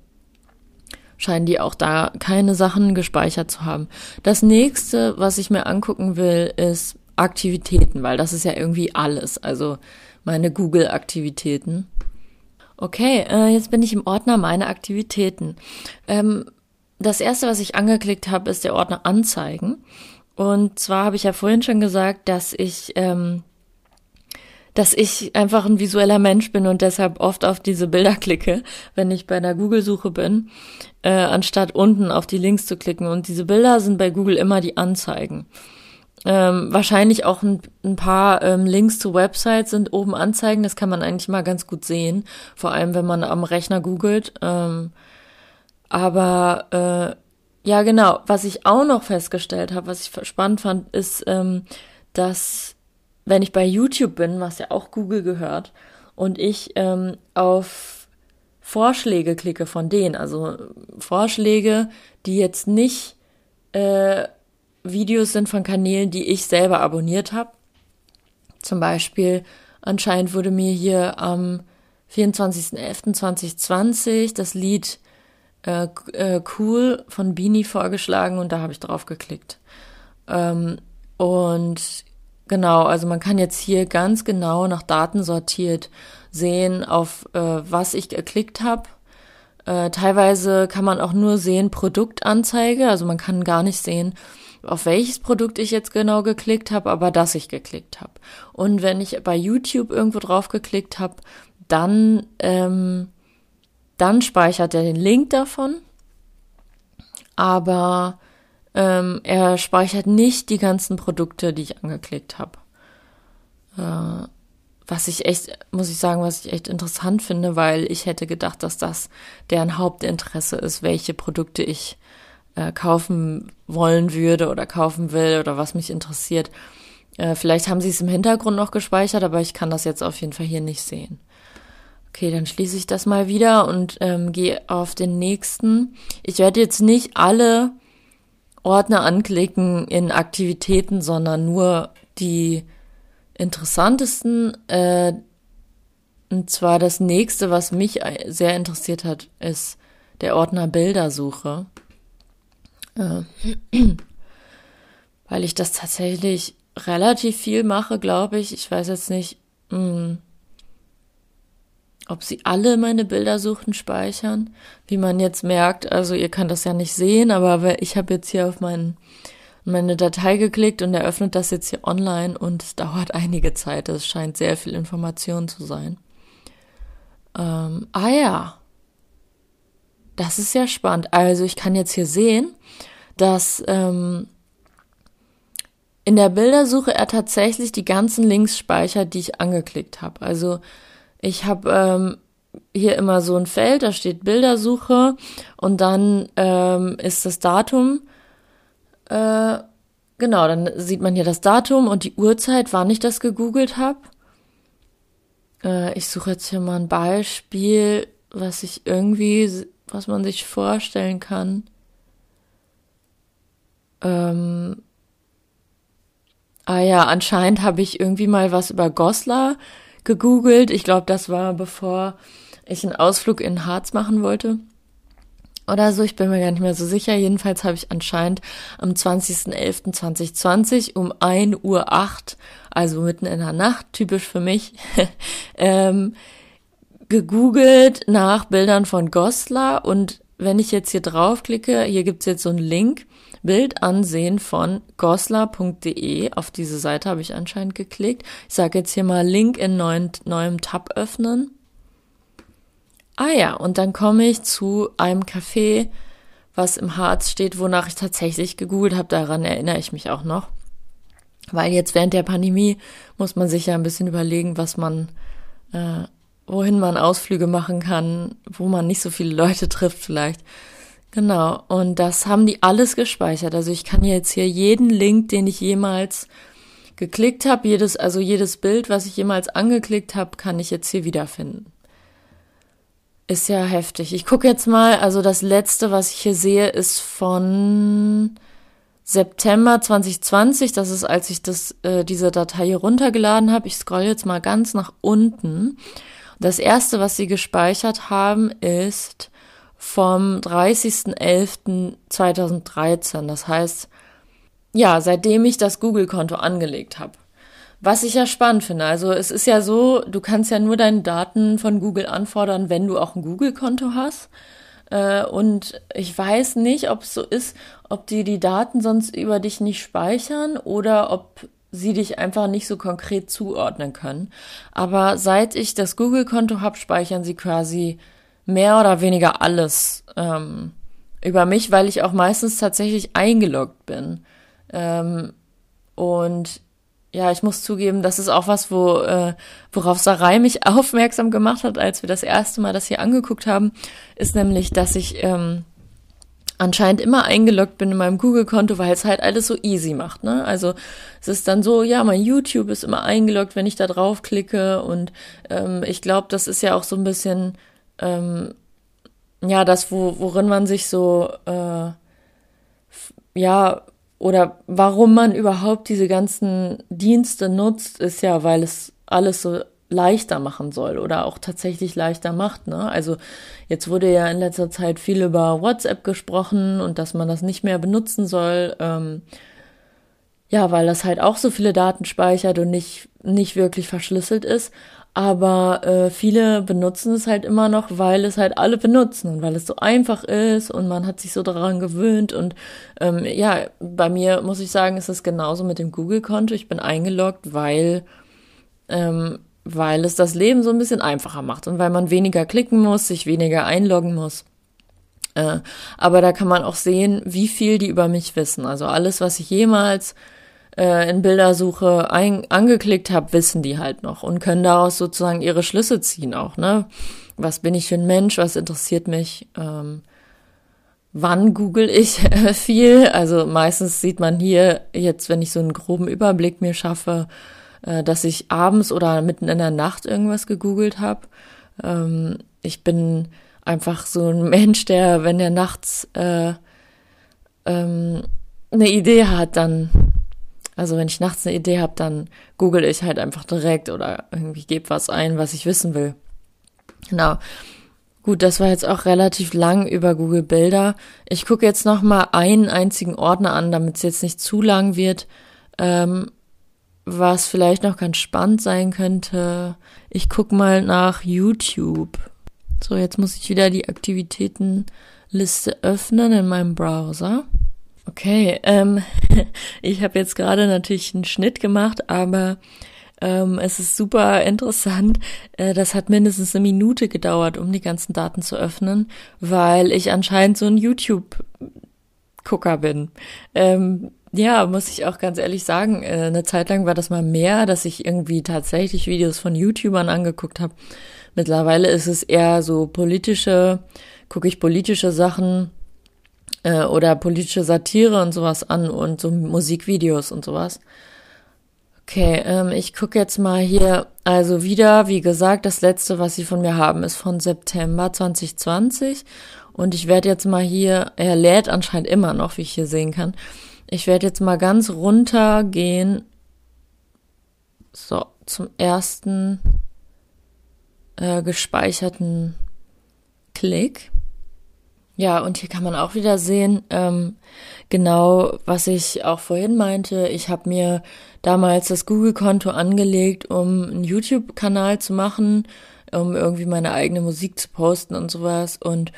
scheinen die auch da keine Sachen gespeichert zu haben. Das nächste, was ich mir angucken will, ist Aktivitäten, weil das ist ja irgendwie alles. Also meine Google-Aktivitäten. Okay, äh, jetzt bin ich im Ordner meine Aktivitäten. Ähm, das erste, was ich angeklickt habe, ist der Ordner Anzeigen. Und zwar habe ich ja vorhin schon gesagt, dass ich, ähm, dass ich einfach ein visueller Mensch bin und deshalb oft auf diese Bilder klicke, wenn ich bei der Google-Suche bin, äh, anstatt unten auf die Links zu klicken. Und diese Bilder sind bei Google immer die Anzeigen. Ähm, wahrscheinlich auch ein, ein paar ähm, Links zu Websites sind oben Anzeigen. Das kann man eigentlich mal ganz gut sehen. Vor allem, wenn man am Rechner googelt. Ähm, aber äh, ja, genau. Was ich auch noch festgestellt habe, was ich spannend fand, ist, ähm, dass wenn ich bei YouTube bin, was ja auch Google gehört, und ich ähm, auf Vorschläge klicke von denen, also Vorschläge, die jetzt nicht äh, Videos sind von Kanälen, die ich selber abonniert habe. Zum Beispiel, anscheinend wurde mir hier am 24.11.2020 das Lied äh, äh, Cool von Beanie vorgeschlagen und da habe ich drauf geklickt. Ähm, und genau, also man kann jetzt hier ganz genau nach Daten sortiert sehen, auf äh, was ich geklickt habe. Äh, teilweise kann man auch nur sehen Produktanzeige, also man kann gar nicht sehen, auf welches Produkt ich jetzt genau geklickt habe, aber dass ich geklickt habe. Und wenn ich bei YouTube irgendwo drauf geklickt habe, dann, ähm, dann speichert er den Link davon, aber ähm, er speichert nicht die ganzen Produkte, die ich angeklickt habe. Äh, was ich echt, muss ich sagen, was ich echt interessant finde, weil ich hätte gedacht, dass das deren Hauptinteresse ist, welche Produkte ich äh, kaufen wollen würde oder kaufen will oder was mich interessiert. Äh, vielleicht haben sie es im Hintergrund noch gespeichert, aber ich kann das jetzt auf jeden Fall hier nicht sehen. Okay, dann schließe ich das mal wieder und ähm, gehe auf den nächsten. Ich werde jetzt nicht alle Ordner anklicken in Aktivitäten, sondern nur die interessantesten. Äh, und zwar das nächste, was mich äh, sehr interessiert hat, ist der Ordner Bildersuche. Äh, *clears throat* weil ich das tatsächlich relativ viel mache, glaube ich. Ich weiß jetzt nicht, mh, hm, ob sie alle meine Bildersuchen speichern. Wie man jetzt merkt, also ihr könnt das ja nicht sehen, aber ich habe jetzt hier auf meinen, meine Datei geklickt und er öffnet das jetzt hier online und es *laughs* dauert einige Zeit. Es scheint sehr viel Information zu sein. Ähm, ah ja, das ist ja spannend. Also ich kann jetzt hier sehen, dass ähm, in der Bildersuche er tatsächlich die ganzen Links speichert, die ich angeklickt habe. Also ich habe ähm, hier immer so ein Feld, da steht Bildersuche und dann ähm, ist das Datum. Äh, genau, dann sieht man hier das Datum und die Uhrzeit, wann ich das gegoogelt habe. Äh, ich suche jetzt hier mal ein Beispiel, was ich irgendwie, was man sich vorstellen kann. Ähm, ah ja, anscheinend habe ich irgendwie mal was über Goslar gegoogelt. Ich glaube, das war bevor ich einen Ausflug in Harz machen wollte. oder so, ich bin mir gar nicht mehr so sicher. Jedenfalls habe ich anscheinend am 20.11.2020 um 1 Uhr 8, also mitten in der Nacht, typisch für mich, *laughs* ähm, gegoogelt nach Bildern von Goslar und wenn ich jetzt hier draufklicke, hier gibt's jetzt so einen Link, Bild ansehen von goslar.de. Auf diese Seite habe ich anscheinend geklickt. Ich sage jetzt hier mal Link in neuen, neuem Tab öffnen. Ah ja, und dann komme ich zu einem Café, was im Harz steht, wonach ich tatsächlich gegoogelt habe. Daran erinnere ich mich auch noch. Weil jetzt während der Pandemie muss man sich ja ein bisschen überlegen, was man, äh, wohin man Ausflüge machen kann, wo man nicht so viele Leute trifft vielleicht. Genau, und das haben die alles gespeichert. Also ich kann jetzt hier jeden Link, den ich jemals geklickt habe, jedes, also jedes Bild, was ich jemals angeklickt habe, kann ich jetzt hier wiederfinden. Ist ja heftig. Ich gucke jetzt mal, also das letzte, was ich hier sehe, ist von September 2020. Das ist, als ich das, äh, diese Datei hier runtergeladen habe. Ich scroll jetzt mal ganz nach unten. Das erste, was sie gespeichert haben, ist vom 30.11.2013. Das heißt, ja, seitdem ich das Google-Konto angelegt habe. Was ich ja spannend finde. Also es ist ja so, du kannst ja nur deine Daten von Google anfordern, wenn du auch ein Google-Konto hast. Äh, und ich weiß nicht, ob es so ist, ob die die Daten sonst über dich nicht speichern oder ob sie dich einfach nicht so konkret zuordnen können. Aber seit ich das Google-Konto habe, speichern sie quasi mehr oder weniger alles ähm, über mich, weil ich auch meistens tatsächlich eingeloggt bin. Ähm, und ja, ich muss zugeben, das ist auch was, wo, äh, worauf Sarai mich *laughs* aufmerksam gemacht hat, als wir das erste Mal das hier angeguckt haben, ist nämlich, dass ich ähm, anscheinend immer eingeloggt bin in meinem Google-Konto, weil es halt alles so easy macht. Ne? Also es ist dann so, ja, mein YouTube ist immer eingeloggt, wenn ich da draufklicke und ähm, ich glaube, das ist ja auch so ein bisschen ähm, ja, das, wo, worin man sich so, äh, ja, oder warum man überhaupt diese ganzen Dienste nutzt, ist ja, weil es alles so leichter machen soll oder auch tatsächlich leichter macht. Ne? Also jetzt wurde ja in letzter Zeit viel über WhatsApp gesprochen und dass man das nicht mehr benutzen soll. Ähm, ja, weil das halt auch so viele Daten speichert und nicht, nicht wirklich verschlüsselt ist. Aber äh, viele benutzen es halt immer noch, weil es halt alle benutzen und weil es so einfach ist und man hat sich so daran gewöhnt. Und ähm, ja, bei mir muss ich sagen, ist es genauso mit dem Google-Konto. Ich bin eingeloggt, weil, ähm, weil es das Leben so ein bisschen einfacher macht und weil man weniger klicken muss, sich weniger einloggen muss. Äh, aber da kann man auch sehen, wie viel die über mich wissen. Also alles, was ich jemals äh, in Bildersuche ein, angeklickt habe, wissen die halt noch und können daraus sozusagen ihre Schlüsse ziehen auch, ne? Was bin ich für ein Mensch? Was interessiert mich? Ähm, wann google ich *laughs* viel? Also meistens sieht man hier jetzt, wenn ich so einen groben Überblick mir schaffe, äh, dass ich abends oder mitten in der Nacht irgendwas gegoogelt habe. Ähm, ich bin einfach so ein *laughs* Mensch, der, wenn er nachts äh, ähm, eine Idee hat, dann also wenn ich nachts eine Idee habe, dann google ich halt einfach direkt oder irgendwie gebe was ein, was ich wissen will. Genau. Gut, das war jetzt auch relativ lang über Google Bilder. Ich gucke jetzt noch mal einen einzigen Ordner an, damit es jetzt nicht zu lang wird. Ähm, was vielleicht noch ganz spannend sein könnte. Ich gucke mal nach YouTube. So, jetzt muss ich wieder die Aktivitätenliste öffnen in meinem Browser. Okay, ähm, *laughs* ich habe jetzt gerade natürlich einen Schnitt gemacht, aber ähm, es ist super interessant. Äh, das hat mindestens eine Minute gedauert, um die ganzen Daten zu öffnen, weil ich anscheinend so ein YouTube-Gucker bin. Ähm, ja, muss ich auch ganz ehrlich sagen, äh, eine Zeit lang war das mal mehr, dass ich irgendwie tatsächlich Videos von YouTubern angeguckt habe. Mittlerweile ist es eher so politische, gucke ich politische Sachen äh, oder politische Satire und sowas an und so Musikvideos und sowas. Okay, ähm, ich gucke jetzt mal hier, also wieder, wie gesagt, das letzte, was sie von mir haben, ist von September 2020 und ich werde jetzt mal hier, er lädt anscheinend immer noch, wie ich hier sehen kann. Ich werde jetzt mal ganz runter gehen, so, zum ersten äh, gespeicherten Klick. Ja, und hier kann man auch wieder sehen, ähm, genau, was ich auch vorhin meinte. Ich habe mir damals das Google-Konto angelegt, um einen YouTube-Kanal zu machen, um irgendwie meine eigene Musik zu posten und sowas. Und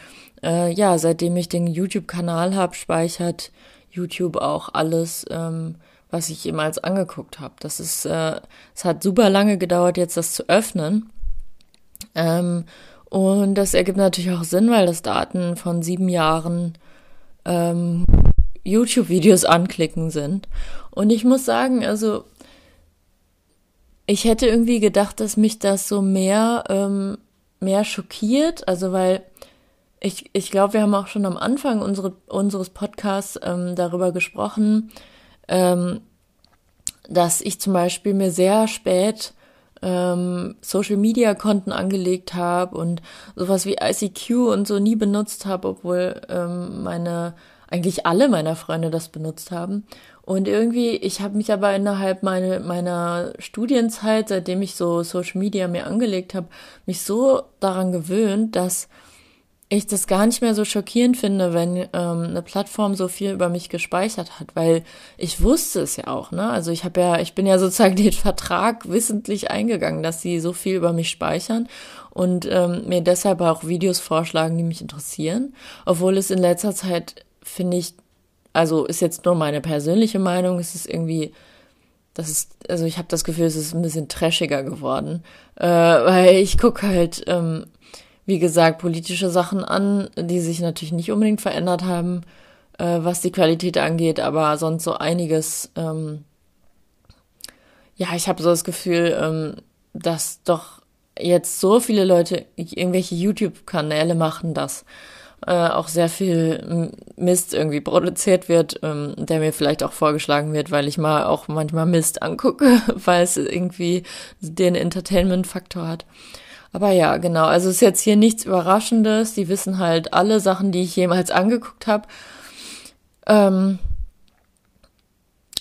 äh, ja, seitdem ich den YouTube-Kanal habe, speichert YouTube auch alles, ähm, was ich jemals angeguckt habe. Das ist, äh, es hat super lange gedauert, jetzt das zu öffnen. Ähm, und das ergibt natürlich auch Sinn, weil das Daten von sieben Jahren ähm, YouTube-Videos anklicken sind. Und ich muss sagen, also ich hätte irgendwie gedacht, dass mich das so mehr, ähm, mehr schockiert. Also weil ich, ich glaube, wir haben auch schon am Anfang unsere, unseres Podcasts ähm, darüber gesprochen, ähm, dass ich zum Beispiel mir sehr spät ähm, Social Media Konten angelegt habe und sowas wie ICQ und so nie benutzt habe, obwohl ähm, meine eigentlich alle meiner Freunde das benutzt haben. Und irgendwie, ich habe mich aber innerhalb meine, meiner Studienzeit, seitdem ich so Social Media mir angelegt habe, mich so daran gewöhnt, dass ich das gar nicht mehr so schockierend finde, wenn ähm, eine Plattform so viel über mich gespeichert hat, weil ich wusste es ja auch, ne? Also ich habe ja, ich bin ja sozusagen *laughs* den Vertrag wissentlich eingegangen, dass sie so viel über mich speichern und ähm, mir deshalb auch Videos vorschlagen, die mich interessieren, obwohl es in letzter Zeit finde ich, also ist jetzt nur meine persönliche Meinung, es ist irgendwie das ist, also ich habe das Gefühl, es ist ein bisschen trashiger geworden, äh, weil ich gucke halt ähm, wie gesagt, politische Sachen an, die sich natürlich nicht unbedingt verändert haben, äh, was die Qualität angeht, aber sonst so einiges. Ähm, ja, ich habe so das Gefühl, ähm, dass doch jetzt so viele Leute irgendwelche YouTube-Kanäle machen, dass äh, auch sehr viel Mist irgendwie produziert wird, ähm, der mir vielleicht auch vorgeschlagen wird, weil ich mal auch manchmal Mist angucke, *laughs* weil es irgendwie den Entertainment-Faktor hat. Aber ja, genau. Also ist jetzt hier nichts Überraschendes. Die wissen halt alle Sachen, die ich jemals angeguckt habe. Ähm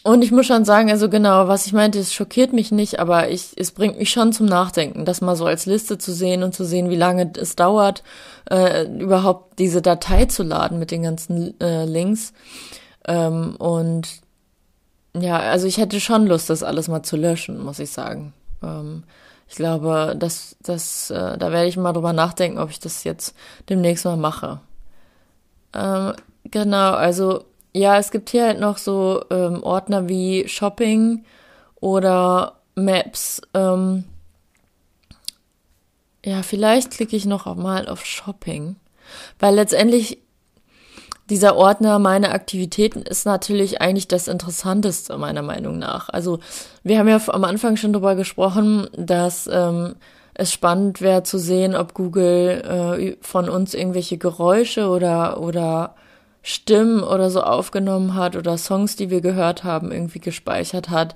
und ich muss schon sagen, also genau, was ich meinte, es schockiert mich nicht, aber ich, es bringt mich schon zum Nachdenken, das mal so als Liste zu sehen und zu sehen, wie lange es dauert, äh, überhaupt diese Datei zu laden mit den ganzen äh, Links. Ähm, und ja, also ich hätte schon Lust, das alles mal zu löschen, muss ich sagen. Ähm, ich glaube, das, das, äh, da werde ich mal drüber nachdenken, ob ich das jetzt demnächst mal mache. Ähm, genau, also ja, es gibt hier halt noch so ähm, Ordner wie Shopping oder Maps. Ähm, ja, vielleicht klicke ich noch mal auf Shopping, weil letztendlich dieser Ordner meine Aktivitäten ist natürlich eigentlich das Interessanteste meiner Meinung nach. Also wir haben ja am Anfang schon darüber gesprochen, dass ähm, es spannend wäre zu sehen, ob Google äh, von uns irgendwelche Geräusche oder oder Stimmen oder so aufgenommen hat oder Songs, die wir gehört haben, irgendwie gespeichert hat.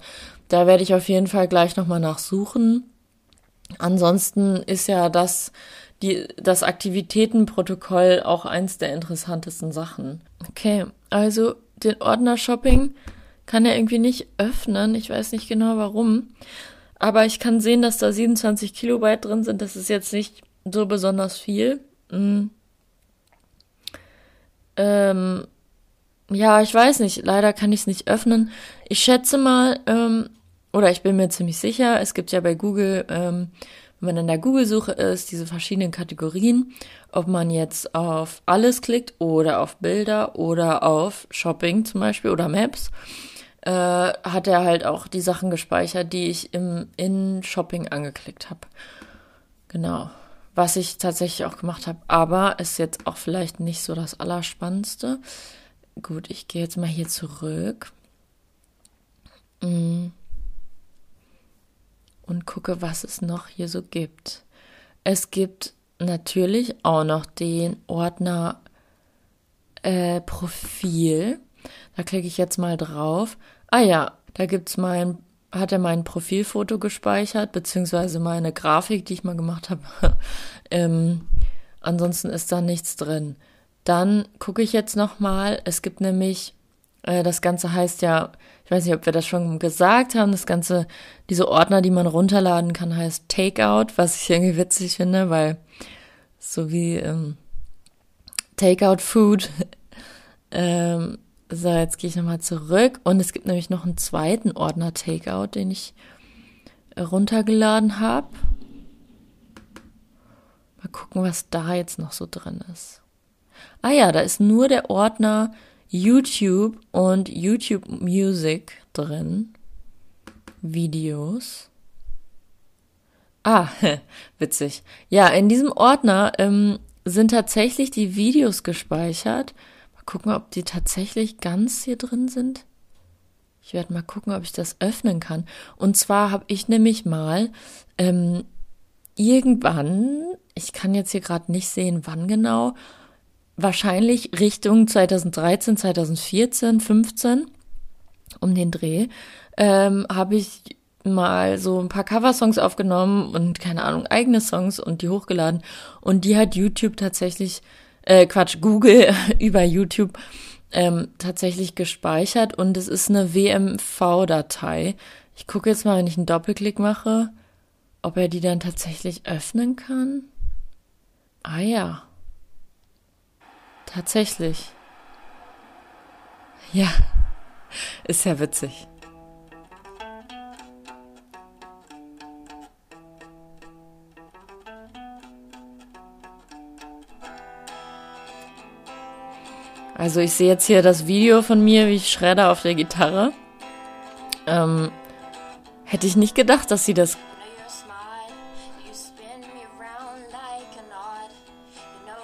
Da werde ich auf jeden Fall gleich nochmal nachsuchen. Ansonsten ist ja das die, das Aktivitätenprotokoll auch eins der interessantesten Sachen. Okay, also den Ordner Shopping kann er irgendwie nicht öffnen. Ich weiß nicht genau warum. Aber ich kann sehen, dass da 27 Kilobyte drin sind. Das ist jetzt nicht so besonders viel. Hm. Ähm, ja, ich weiß nicht. Leider kann ich es nicht öffnen. Ich schätze mal, ähm, oder ich bin mir ziemlich sicher, es gibt ja bei Google ähm, wenn man in der Google-Suche ist, diese verschiedenen Kategorien, ob man jetzt auf alles klickt oder auf Bilder oder auf Shopping zum Beispiel oder Maps, äh, hat er halt auch die Sachen gespeichert, die ich im in Shopping angeklickt habe. Genau. Was ich tatsächlich auch gemacht habe, aber ist jetzt auch vielleicht nicht so das Allerspannendste. Gut, ich gehe jetzt mal hier zurück. Mm und gucke, was es noch hier so gibt. Es gibt natürlich auch noch den Ordner äh, Profil. Da klicke ich jetzt mal drauf. Ah ja, da gibt's mein, hat er mein Profilfoto gespeichert, beziehungsweise meine Grafik, die ich mal gemacht habe. *laughs* ähm, ansonsten ist da nichts drin. Dann gucke ich jetzt noch mal. Es gibt nämlich, das Ganze heißt ja ich weiß nicht, ob wir das schon gesagt haben, das Ganze, diese Ordner, die man runterladen kann, heißt Takeout, was ich irgendwie witzig finde, weil so wie ähm, Takeout Food. *laughs* ähm, so, jetzt gehe ich nochmal zurück. Und es gibt nämlich noch einen zweiten Ordner Takeout, den ich runtergeladen habe. Mal gucken, was da jetzt noch so drin ist. Ah ja, da ist nur der Ordner YouTube und YouTube Music drin. Videos. Ah, *laughs* witzig. Ja, in diesem Ordner ähm, sind tatsächlich die Videos gespeichert. Mal gucken, ob die tatsächlich ganz hier drin sind. Ich werde mal gucken, ob ich das öffnen kann. Und zwar habe ich nämlich mal ähm, irgendwann, ich kann jetzt hier gerade nicht sehen, wann genau, wahrscheinlich Richtung 2013, 2014, 15 um den Dreh, ähm, habe ich mal so ein paar Coversongs aufgenommen und keine Ahnung, eigene Songs und die hochgeladen. Und die hat YouTube tatsächlich, äh, Quatsch, Google *laughs* über YouTube ähm, tatsächlich gespeichert und es ist eine WMV-Datei. Ich gucke jetzt mal, wenn ich einen Doppelklick mache, ob er die dann tatsächlich öffnen kann. Ah ja. Tatsächlich. Ja. *laughs* Ist ja witzig. Also ich sehe jetzt hier das Video von mir, wie ich schredder auf der Gitarre. Ähm, hätte ich nicht gedacht, dass sie das.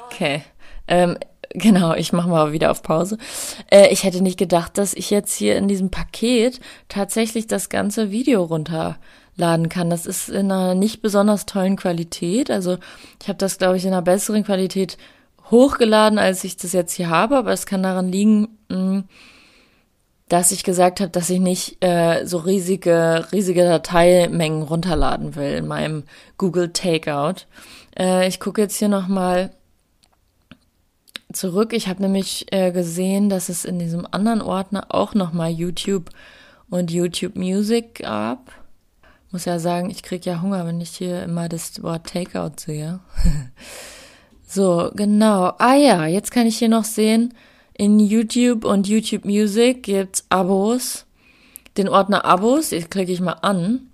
Okay. Ähm, genau, ich mache mal wieder auf Pause. Äh, ich hätte nicht gedacht, dass ich jetzt hier in diesem Paket tatsächlich das ganze Video runterladen kann. Das ist in einer nicht besonders tollen Qualität. Also ich habe das, glaube ich, in einer besseren Qualität hochgeladen, als ich das jetzt hier habe, aber es kann daran liegen, mm, dass ich gesagt habe, dass ich nicht äh, so riesige, riesige Dateimengen runterladen will in meinem Google Takeout. Äh, ich gucke jetzt hier nochmal zurück. Ich habe nämlich äh, gesehen, dass es in diesem anderen Ordner auch nochmal YouTube und YouTube Music gab. Muss ja sagen, ich krieg ja Hunger, wenn ich hier immer das Wort Takeout sehe. *laughs* So, genau. Ah ja, jetzt kann ich hier noch sehen, in YouTube und YouTube Music gibt's Abos. Den Ordner Abos, jetzt klicke ich mal an.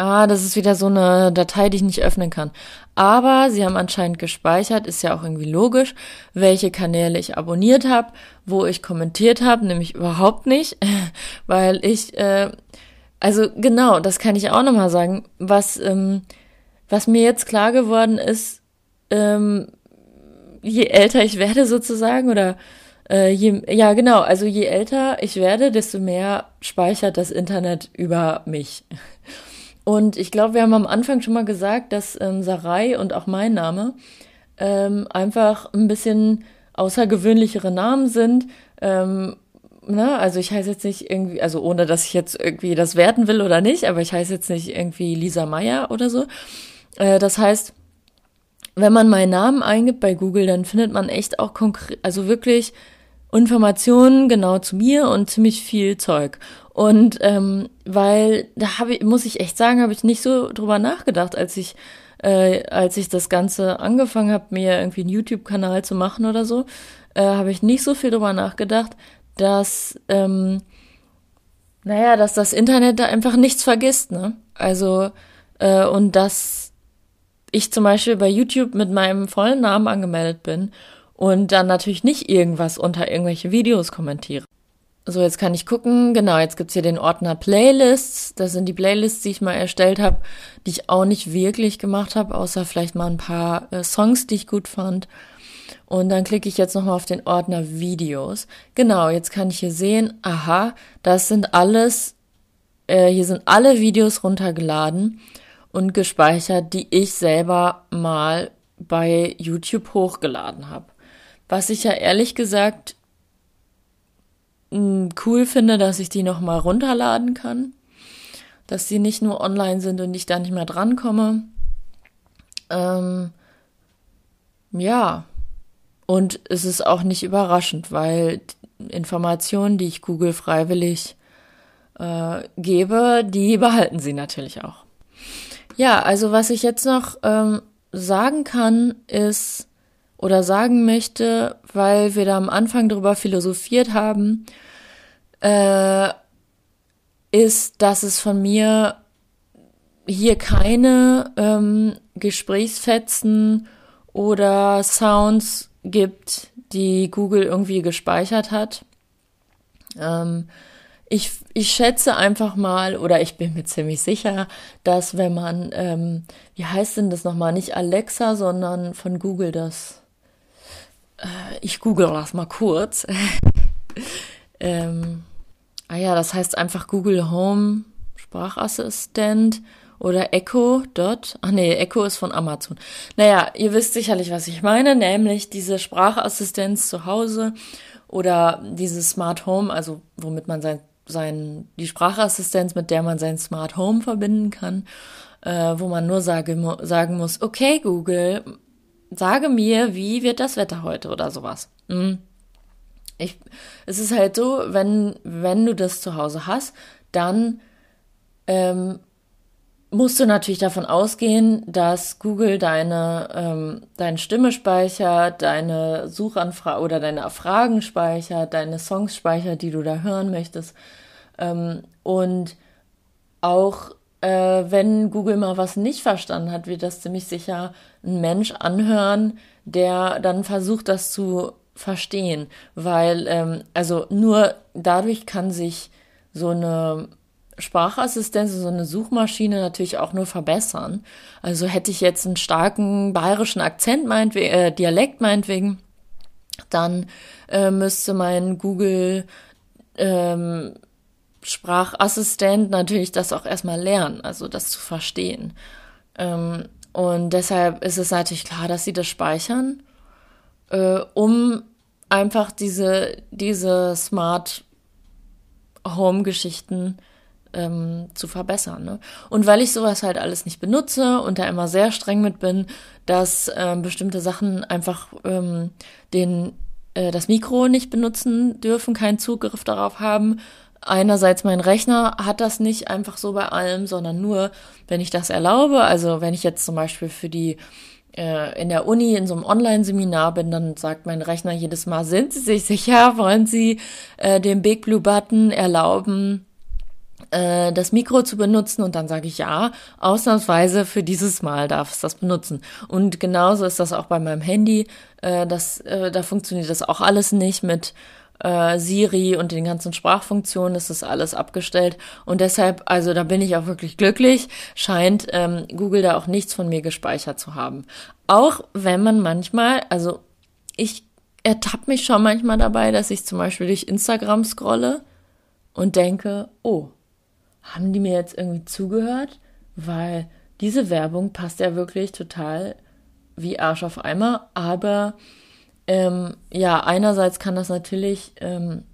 Ah, das ist wieder so eine Datei, die ich nicht öffnen kann. Aber sie haben anscheinend gespeichert, ist ja auch irgendwie logisch, welche Kanäle ich abonniert habe, wo ich kommentiert habe, nämlich überhaupt nicht, *laughs* weil ich, äh, also genau, das kann ich auch nochmal sagen, was ähm, was mir jetzt klar geworden ist, ähm, je älter ich werde sozusagen oder äh, je, ja genau, also je älter ich werde, desto mehr speichert das Internet über mich. *laughs* Und ich glaube, wir haben am Anfang schon mal gesagt, dass ähm, Sarai und auch mein Name ähm, einfach ein bisschen außergewöhnlichere Namen sind. Ähm, na, also ich heiße jetzt nicht irgendwie, also ohne dass ich jetzt irgendwie das werten will oder nicht, aber ich heiße jetzt nicht irgendwie Lisa Meyer oder so, äh, das heißt, wenn man meinen Namen eingibt bei Google, dann findet man echt auch konkret, also wirklich Informationen genau zu mir und ziemlich viel Zeug. Und ähm, weil da habe ich, muss ich echt sagen, habe ich nicht so drüber nachgedacht, als ich äh, als ich das Ganze angefangen habe, mir irgendwie einen YouTube-Kanal zu machen oder so, äh, habe ich nicht so viel drüber nachgedacht, dass ähm, naja, dass das Internet da einfach nichts vergisst, ne? Also äh, und dass ich zum Beispiel bei YouTube mit meinem vollen Namen angemeldet bin und dann natürlich nicht irgendwas unter irgendwelche Videos kommentiere. So, jetzt kann ich gucken. Genau, jetzt gibt's hier den Ordner Playlists. Das sind die Playlists, die ich mal erstellt habe, die ich auch nicht wirklich gemacht habe, außer vielleicht mal ein paar äh, Songs, die ich gut fand. Und dann klicke ich jetzt nochmal auf den Ordner Videos. Genau, jetzt kann ich hier sehen, aha, das sind alles, äh, hier sind alle Videos runtergeladen und gespeichert, die ich selber mal bei YouTube hochgeladen habe. Was ich ja ehrlich gesagt mm, cool finde, dass ich die nochmal runterladen kann, dass sie nicht nur online sind und ich da nicht mehr drankomme. Ähm, ja, und es ist auch nicht überraschend, weil Informationen, die ich Google freiwillig äh, gebe, die *laughs* behalten sie natürlich auch. Ja, also was ich jetzt noch ähm, sagen kann, ist, oder sagen möchte, weil wir da am Anfang darüber philosophiert haben, äh, ist, dass es von mir hier keine ähm, Gesprächsfetzen oder Sounds gibt, die Google irgendwie gespeichert hat. Ähm, ich, ich schätze einfach mal, oder ich bin mir ziemlich sicher, dass wenn man, ähm, wie heißt denn das nochmal, nicht Alexa, sondern von Google das, ich google das mal kurz. *laughs* ähm, ah ja, das heißt einfach Google Home Sprachassistent oder Echo dort. Ach nee, Echo ist von Amazon. Naja, ihr wisst sicherlich, was ich meine, nämlich diese Sprachassistenz zu Hause oder dieses Smart Home, also womit man sein, sein die Sprachassistenz, mit der man sein Smart Home verbinden kann, äh, wo man nur sage, sagen muss, okay Google, sage mir, wie wird das Wetter heute oder sowas. Hm. Ich, es ist halt so, wenn, wenn du das zu Hause hast, dann ähm, musst du natürlich davon ausgehen, dass Google deine, ähm, deine Stimme speichert, deine Suchanfrage oder deine Fragen speichert, deine Songs speichert, die du da hören möchtest. Ähm, und auch äh, wenn Google mal was nicht verstanden hat, wird das ziemlich sicher ein Mensch anhören, der dann versucht, das zu verstehen. Weil, ähm, also nur dadurch kann sich so eine Sprachassistenz, so eine Suchmaschine natürlich auch nur verbessern. Also hätte ich jetzt einen starken bayerischen Akzent, meinetwegen, äh, Dialekt meinetwegen, dann äh, müsste mein Google ähm, Sprachassistent natürlich das auch erstmal lernen, also das zu verstehen. Ähm, und deshalb ist es natürlich klar, dass sie das speichern, äh, um einfach diese, diese Smart Home Geschichten ähm, zu verbessern. Ne? Und weil ich sowas halt alles nicht benutze und da immer sehr streng mit bin, dass ähm, bestimmte Sachen einfach ähm, den äh, das Mikro nicht benutzen dürfen, keinen Zugriff darauf haben. Einerseits mein Rechner hat das nicht einfach so bei allem, sondern nur, wenn ich das erlaube. Also wenn ich jetzt zum Beispiel für die äh, in der Uni in so einem Online-Seminar bin, dann sagt mein Rechner jedes Mal, sind Sie sich sicher, wollen Sie äh, den Big Blue Button erlauben, äh, das Mikro zu benutzen und dann sage ich ja, ausnahmsweise für dieses Mal darf es das benutzen. Und genauso ist das auch bei meinem Handy. Äh, das, äh, da funktioniert das auch alles nicht mit äh, Siri und den ganzen Sprachfunktionen ist das alles abgestellt. Und deshalb, also da bin ich auch wirklich glücklich, scheint ähm, Google da auch nichts von mir gespeichert zu haben. Auch wenn man manchmal, also ich ertappe mich schon manchmal dabei, dass ich zum Beispiel durch Instagram scrolle und denke, oh, haben die mir jetzt irgendwie zugehört? Weil diese Werbung passt ja wirklich total wie Arsch auf Eimer. Aber ähm, ja, einerseits kann das natürlich ähm,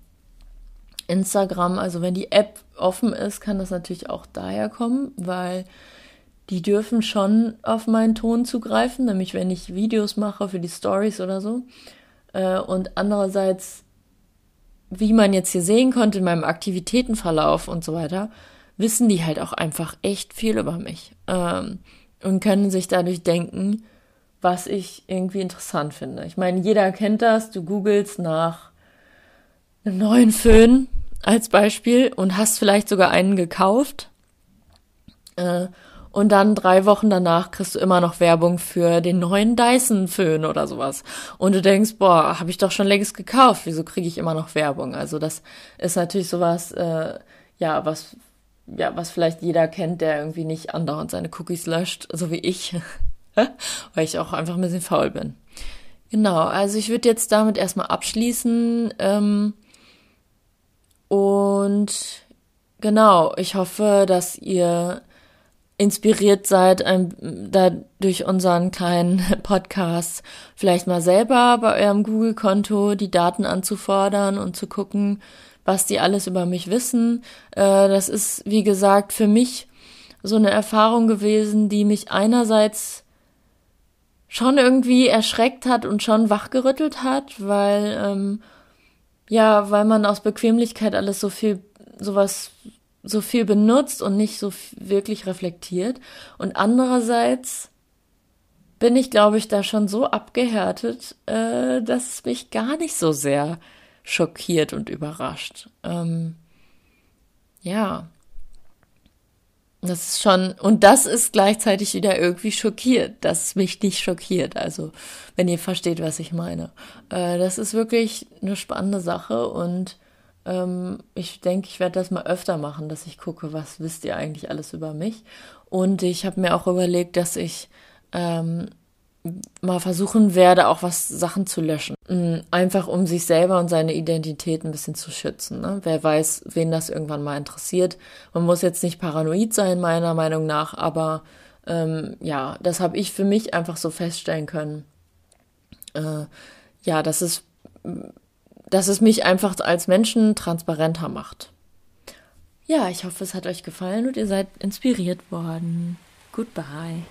Instagram, also wenn die App offen ist, kann das natürlich auch daher kommen, weil die dürfen schon auf meinen Ton zugreifen, nämlich wenn ich Videos mache für die Stories oder so. Äh, und andererseits, wie man jetzt hier sehen konnte in meinem Aktivitätenverlauf und so weiter, wissen die halt auch einfach echt viel über mich ähm, und können sich dadurch denken, was ich irgendwie interessant finde. Ich meine, jeder kennt das, du googelst nach einem neuen Föhn als Beispiel und hast vielleicht sogar einen gekauft. Äh, und dann drei Wochen danach kriegst du immer noch Werbung für den neuen Dyson-Föhn oder sowas. Und du denkst, boah, habe ich doch schon längst gekauft, wieso kriege ich immer noch Werbung? Also das ist natürlich sowas, äh, ja, was ja, was vielleicht jeder kennt, der irgendwie nicht andauernd seine Cookies löscht, so wie ich, *laughs* weil ich auch einfach ein bisschen faul bin. Genau, also ich würde jetzt damit erstmal abschließen. Ähm, und genau, ich hoffe, dass ihr inspiriert seid, ein, da durch unseren kleinen *laughs* Podcast vielleicht mal selber bei eurem Google-Konto die Daten anzufordern und zu gucken, was die alles über mich wissen. Äh, das ist, wie gesagt, für mich so eine Erfahrung gewesen, die mich einerseits schon irgendwie erschreckt hat und schon wachgerüttelt hat, weil ähm, ja, weil man aus Bequemlichkeit alles so viel sowas so viel benutzt und nicht so wirklich reflektiert und andererseits bin ich, glaube ich, da schon so abgehärtet, äh, dass es mich gar nicht so sehr schockiert und überrascht. Ähm, ja. Das ist schon, und das ist gleichzeitig wieder irgendwie schockiert, dass mich nicht schockiert. Also, wenn ihr versteht, was ich meine. Äh, das ist wirklich eine spannende Sache und ähm, ich denke, ich werde das mal öfter machen, dass ich gucke, was wisst ihr eigentlich alles über mich. Und ich habe mir auch überlegt, dass ich ähm, mal versuchen werde, auch was Sachen zu löschen. Mm, einfach um sich selber und seine Identität ein bisschen zu schützen. Ne? Wer weiß, wen das irgendwann mal interessiert. Man muss jetzt nicht paranoid sein, meiner Meinung nach, aber ähm, ja, das habe ich für mich einfach so feststellen können. Äh, ja, dass es, dass es mich einfach als Menschen transparenter macht. Ja, ich hoffe, es hat euch gefallen und ihr seid inspiriert worden. Goodbye.